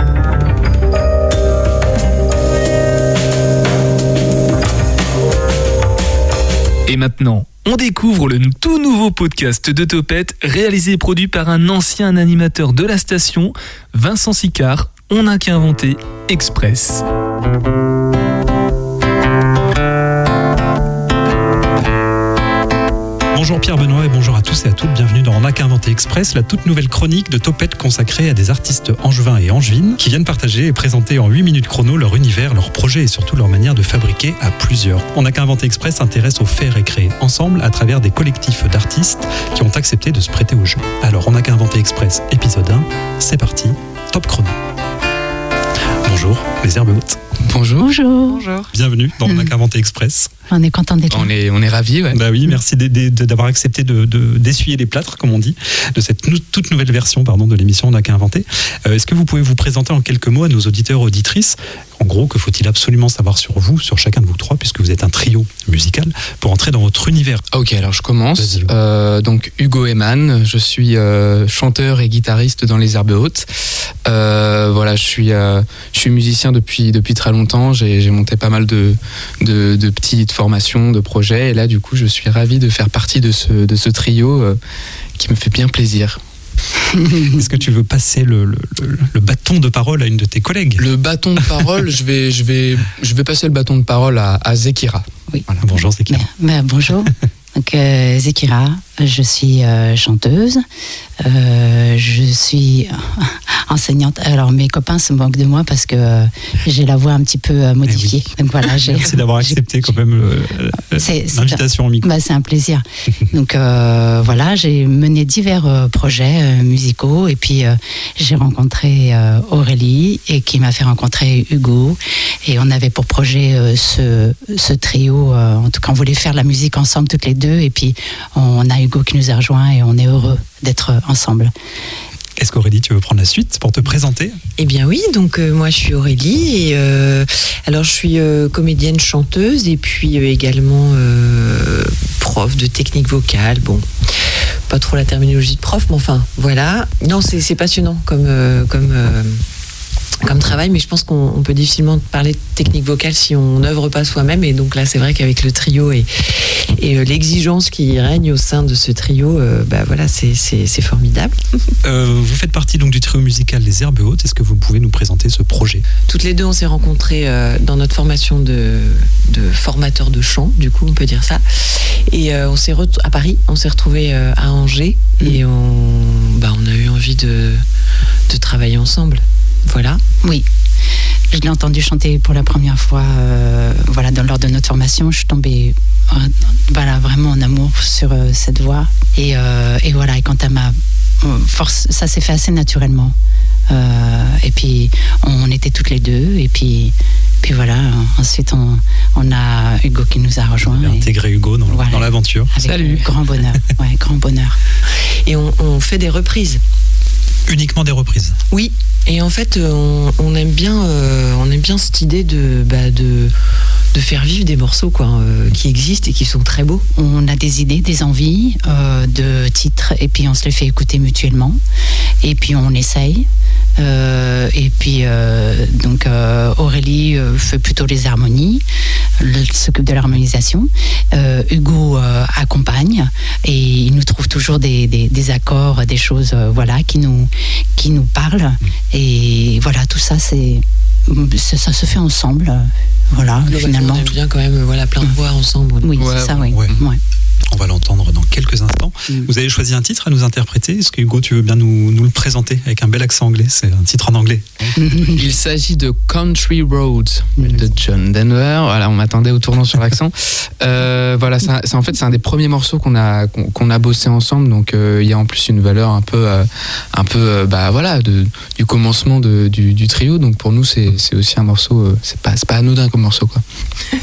Et maintenant, on découvre le tout nouveau podcast de Topette, réalisé et produit par un ancien animateur de la station, Vincent Sicard. On n'a qu'à inventer Express. Bonjour Pierre Benoît et bonjour à tous et à toutes. Bienvenue dans On a qu'à inventer Express, la toute nouvelle chronique de Topette consacrée à des artistes angevins et angevines qui viennent partager et présenter en 8 minutes chrono leur univers, leurs projets et surtout leur manière de fabriquer à plusieurs. On a qu'à inventer Express s'intéresse au faire et créer ensemble à travers des collectifs d'artistes qui ont accepté de se prêter au jeu. Alors On a qu'à inventer Express épisode 1, c'est parti, top chrono. Bonjour les herbes hautes. Bonjour. Bonjour. Bienvenue dans On a qu'à inventer Express. On est content d'être là. On est, on est ravis, ouais. Bah oui, merci d'avoir accepté de- de- d'essuyer les plâtres, comme on dit, de cette nou- toute nouvelle version pardon, de l'émission On n'a qu'à inventer. Euh, Est-ce que vous pouvez vous présenter en quelques mots à nos auditeurs auditrices? En gros, que faut-il absolument savoir sur vous, sur chacun de vous trois, puisque vous êtes un trio musical, pour entrer dans votre univers? Ok, alors je commence. Euh, donc Hugo Eman, je suis euh, chanteur et guitariste dans les Herbes Hautes. Euh, voilà, je suis, euh, je suis musicien depuis depuis très longtemps. J'ai monté pas mal de, de de petites formations, de projets, et là du coup, je suis ravi de faire partie de ce de ce trio euh, qui me fait bien plaisir. Est-ce que tu veux passer le, le- le- le bâton de parole à une de tes collègues? Le bâton de parole, je vais je vais je vais passer le bâton de parole à, à Zekira. Oui. Bonjour Zekira. Ben, bonjour. Donc, euh, Zekira, je suis euh, chanteuse, euh, je suis enseignante. Alors, mes copains se moquent de moi parce que euh, j'ai la voix un petit peu euh, modifiée. Donc voilà, j'ai. Eh Merci d'avoir accepté quand même l'invitation au micro. Bah, c'est un plaisir. Donc voilà, j'ai mené divers projets musicaux et puis j'ai rencontré Aurélie et qui m'a fait rencontrer Hugo et on avait pour projet ce, ce trio. en tout cas, on voulait faire la musique ensemble toutes les deux et puis on a Hugo qui nous a rejoints et on est heureux d'être ensemble. Est-ce qu'Aurélie, tu veux prendre la suite pour te présenter? Eh bien oui, donc euh, moi je suis Aurélie et euh, alors je suis euh, comédienne chanteuse et puis euh, également euh, prof de technique vocale. Bon, pas trop la terminologie de prof, mais enfin voilà. Non, c'est c'est passionnant comme euh, comme euh, comme travail, mais je pense qu'on on peut difficilement parler de technique vocale si on n'œuvre pas soi-même. Et donc là, c'est vrai qu'avec le trio et, et euh, l'exigence qui règne au sein de ce trio, euh, bah voilà, c'est formidable. Euh, Vous faites partie donc du trio musical Les Herbes Hautes. Est-ce que vous pouvez nous présenter ce projet? Toutes les deux, on s'est rencontrés euh, dans notre formation de, de formateur de chant, du coup, on peut dire ça. Et on s'est à Paris, on s'est retrouvés à Angers et on, bah, on a eu envie de, de travailler ensemble. Voilà. Oui. Je l'ai entendu chanter pour la première fois euh, voilà, dans, lors de notre formation. Je suis tombée euh, voilà, vraiment en amour sur euh, cette voix. Et, euh, et voilà, et quant à ma force, ça s'est fait assez naturellement. Euh, et puis, on était toutes les deux. Et puis, puis voilà, ensuite on, on a Hugo qui nous a rejoint. Vous avez et- intégré Hugo dans, Voilà. dans l'aventure. avec Grand bonheur. Ouais, grand bonheur. Et on, on fait des reprises. Uniquement des reprises. Oui. Et en fait, euh, on, on aime bien, euh, on aime bien cette idée de, bah, de, de faire vivre des morceaux quoi, euh, qui existent et qui sont très beaux. On a des idées, des envies euh, de titres, et puis on se les fait écouter mutuellement, et puis on essaye. Euh, et puis euh, donc euh, Aurélie euh, fait plutôt les harmonies, s'occupe de l'harmonisation. Euh, Hugo euh, accompagne et il nous trouve toujours des, des- des accords, des choses euh, voilà qui nous qui nous parlent. Et voilà tout ça c'est ça, ça se fait ensemble. Voilà finalement. on aime bien quand même voilà, plein de voix ensemble. Oui, c'est ça, oui. Ouais. Ouais. On va l'entendre dans quelques instants. Vous avez choisi un titre à nous interpréter. Est-ce que Hugo, tu veux bien nous, nous le présenter avec un bel accent anglais? C'est un titre en anglais. Il s'agit de Country Road de John Denver. Voilà, on m'attendait au tournant sur l'accent. Euh, voilà, c'est en fait c'est un des premiers morceaux qu'on a qu'on qu'on a bossé ensemble. Donc euh, il y a en plus une valeur un peu euh, un peu euh, bah voilà de, du commencement de- du, du trio. Donc pour nous c'est c'est aussi un morceau. euh, c'est pas c'est pas anodin comme morceau quoi.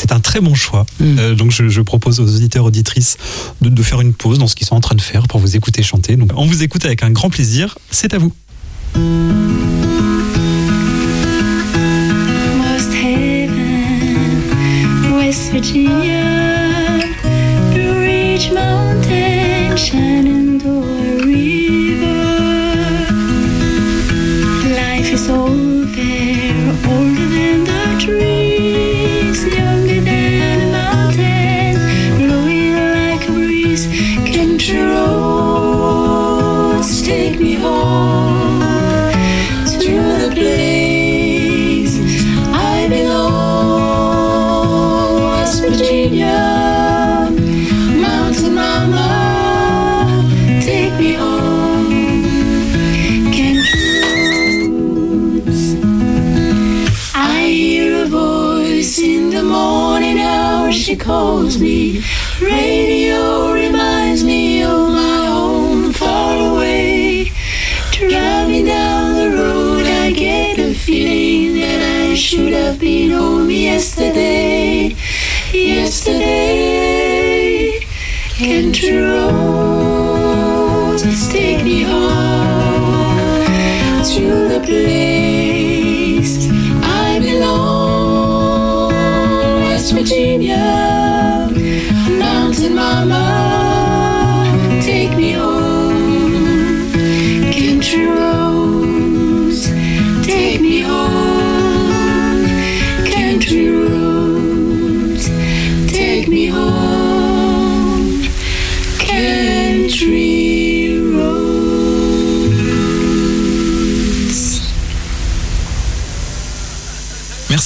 C'est un très bon choix. Euh, donc je, je propose aux auditeurs auditrices de, de faire une pause dans ce qu'ils sont en train de faire pour vous écouter chanter. Donc on vous écoute avec un grand plaisir. C'est à vous. Most Haven, West Virginia, Blue Ridge Mountain, Shenandoah She calls me. Radio reminds me of my home far away. Driving down the road, I get a feeling that I should have been home yesterday. Yesterday, country roads take me home to the place I belong. West Virginia,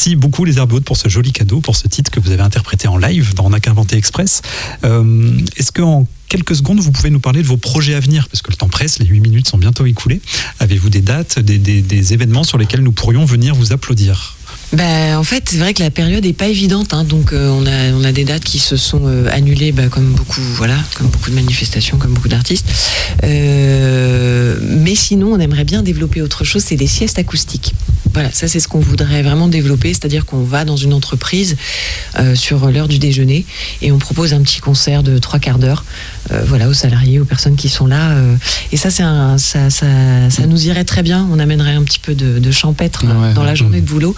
Merci beaucoup les Herbeaux pour ce joli cadeau, pour ce titre que vous avez interprété en live dans On qu'inventé Express. Euh, Est-ce qu'en quelques secondes, vous pouvez nous parler de vos projets à venir? Parce que le temps presse, les 8 minutes sont bientôt écoulées. Avez-vous des dates, des, événements sur lesquels nous pourrions venir vous applaudir? Bah, en fait, c'est vrai que la période n'est pas évidente, hein, donc euh, on, a, on a des dates qui se sont euh, annulées, bah, comme beaucoup, voilà, comme beaucoup de manifestations, comme beaucoup d'artistes. Mais sinon, on aimerait bien développer autre chose, c'est des siestes acoustiques. Voilà, ça c'est ce qu'on voudrait vraiment développer, c'est-à-dire qu'on va dans une entreprise euh, sur l'heure du déjeuner et on propose un petit concert de trois quarts d'heure, euh, voilà, aux salariés, aux personnes qui sont là. euh, et ça, c'est un, ça, ça, ça nous irait très bien. On amènerait un petit peu de, de champêtre dans la journée de boulot.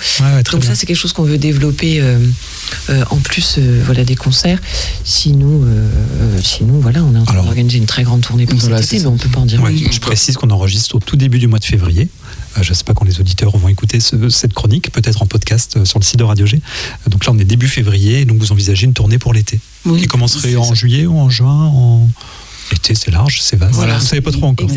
Donc ça, c'est quelque chose qu'on veut développer en plus, voilà, des concerts. Sinon, sinon, voilà, on est en train d'organiser une très grande tournée pour cet été, mais on peut pas en dire plus. Je précise qu'on enregistre au tout début du mois de février. Euh, Je ne sais pas quand les auditeurs vont écouter ce- cette chronique, peut-être en podcast euh, sur le site de Radio G. Donc là, on est début février, donc vous envisagez une tournée pour l'été. qui commencerait en juillet ou en juin en... L'été, c'est large, c'est vaste. Voilà. Vous savez pas trop encore.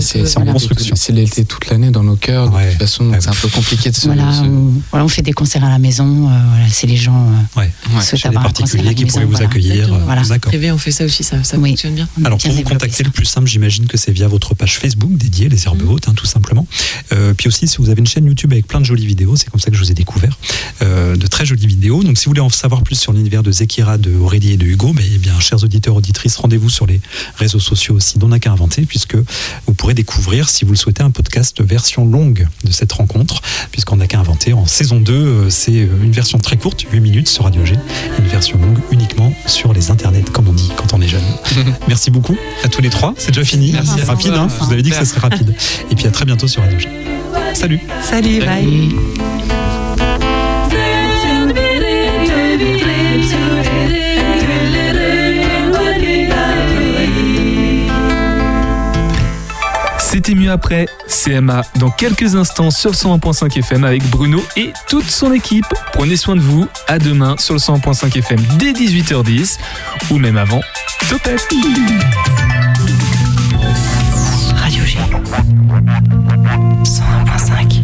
C'est en construction. C'est l'été toute l'année dans nos cœurs. De toute façon, c'est un peu compliqué de se. Voilà, se- on, voilà, on fait des concerts à la maison. euh, voilà, c'est les gens euh, Ouais. souhaitent Chez des avoir un concert à la particuliers qui pourraient vous voilà. accueillir. euh, Voilà. Privé, on fait ça aussi, ça, ça fonctionne bien. Alors pour vous contacter le plus simple, j'imagine que c'est via votre page Facebook dédiée, les herbes hautes, hein, tout simplement. Euh, puis aussi, si vous avez une chaîne YouTube avec plein de jolies vidéos, c'est comme ça que je vous ai découvert. De très jolies vidéos. Donc si vous voulez en savoir plus sur l'univers de Zekira, de Aurélie et de Hugo, eh bien, chers auditeurs, auditrices, rendez-vous sur les réseaux sociaux aussi d'On n'a qu'à inventer, puisque vous pourrez découvrir, si vous le souhaitez, un podcast version longue de cette rencontre, puisqu'on n'a qu'à inventer. En saison 2, euh, c'est euh, une version très courte, 8 minutes sur Radio G, une version longue uniquement sur les internets, comme on dit quand on est jeune. Merci beaucoup à tous les trois. C'est déjà fini. Merci. C'est rapide, hein vous avez dit que ce serait rapide. Et puis à très bientôt sur Radio G. Salut. Salut, bye. C'était mieux après, CMA, dans quelques instants sur le 101.5 FM avec Bruno et toute son équipe. Prenez soin de vous, à demain sur le 101.5 FM dès 18h10 ou même avant. Topette Radio G. 101.5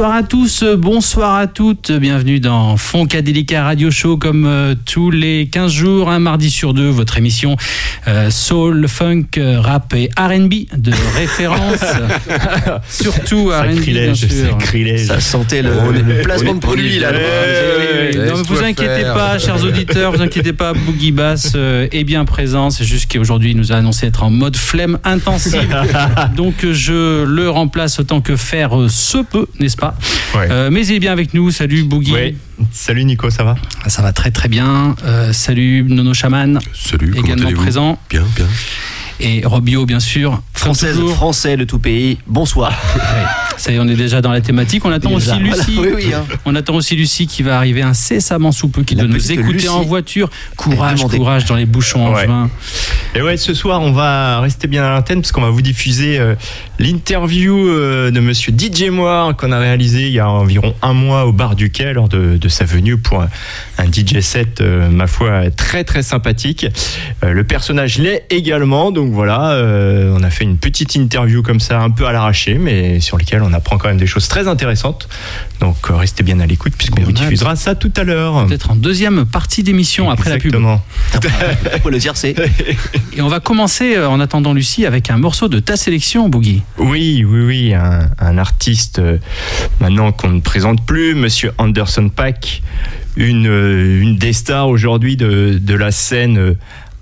Bonsoir à tous, bonsoir à toutes, bienvenue dans Foncadélica Radio Show comme euh, tous les 15 jours, un mardi sur deux, votre émission euh, soul, funk, euh, rap et R&B de référence, surtout R&B bien Sacrilège, sûr. sacrilège. Ça sentait le, le placement de produit là. Eh oui, non, mais vous inquiétez pas, chers auditeurs, vous inquiétez pas, Boogie Bass euh, est bien présent. C'est juste qu'aujourd'hui, il nous a annoncé être en mode flemme intensive. Donc, euh, je le remplace autant que faire euh, se peut, n'est-ce pas? Euh, Mais il est bien avec nous. Salut, Boogie. Ouais. Salut Nico, ça va? Ça va très très bien. Euh, salut, Nono Chaman. Salut, Également présent. Bien, bien. Et Robio, bien sûr. Française, français de tout pays, bonsoir. Ça y est, on est déjà dans la thématique. On attend Déjà, aussi voilà. Lucie. Oui, oui, hein. On attend aussi Lucie qui va arriver incessamment sous peu, qui La doit nous écouter Lucie. en voiture. Courage, courage dans les bouchons en Ouais. juin. Et ouais, ce soir, on va rester bien à l'antenne parce qu'on va vous diffuser euh, l'interview euh, de monsieur DJ Moir qu'on a réalisé il y a environ un mois au bar du Quai lors de, de sa venue pour un, un DJ set, euh, ma foi, très très sympathique. Le personnage l'est également, donc voilà, on a fait une petite interview comme ça, un peu à l'arraché, mais sur lequel on apprend quand même des choses très intéressantes. Donc restez bien à l'écoute puisqu'on vous diffusera ça tout à l'heure. Peut-être en deuxième partie d'émission après la pub. Exactement. Faut le tiercé. Et on va commencer euh, en attendant Lucie avec un morceau de ta sélection, Boogie. Oui, oui, oui, un, artiste euh, maintenant qu'on ne présente plus, Monsieur Anderson Paak, une, euh, une des stars aujourd'hui de, de la scène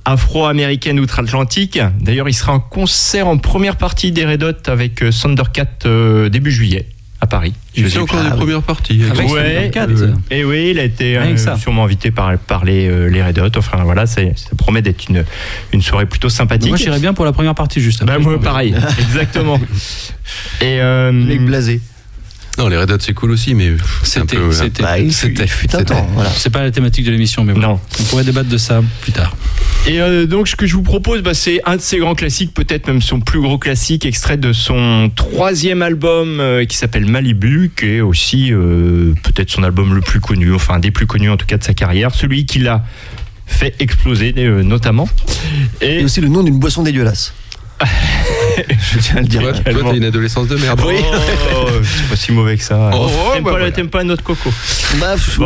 afro-américaine outre-Atlantique. D'ailleurs, il sera en concert en première partie des Red Hot avec Thundercat début juillet à Paris. Il fait encore des premières parties. Avec ouais, et oui, il a été euh, sûrement invité par, par les, euh, les Red Hot. Enfin voilà, ça promet d'être une, une soirée plutôt sympathique. Moi, j'irais bien pour la première partie, juste. Bah, moi, pareil, exactement. Et euh, Les blasés. Non, les Red Hot c'est cool aussi, mais C'était- c'était- Bah. Voilà. C'est pas la thématique de l'émission, mais bon. Non. On pourrait débattre de ça plus tard. Et euh, donc, ce que je vous propose, bah, c'est un de ses grands classiques, peut-être même son plus gros classique, extrait de son troisième album euh, qui s'appelle Malibu, qui est aussi euh, peut-être son album le plus connu, enfin un des plus connus en tout cas de sa carrière, celui qui l'a fait exploser euh, notamment. Et Et aussi le nom d'une boisson dégueulasse. Je tiens à le dire. Toi, toi, t'as une adolescence de merde. Oui, c'est pas si mauvais que ça. Oh, t'aimes, bah pas, voilà. t'aimes pas notre coco. Bah,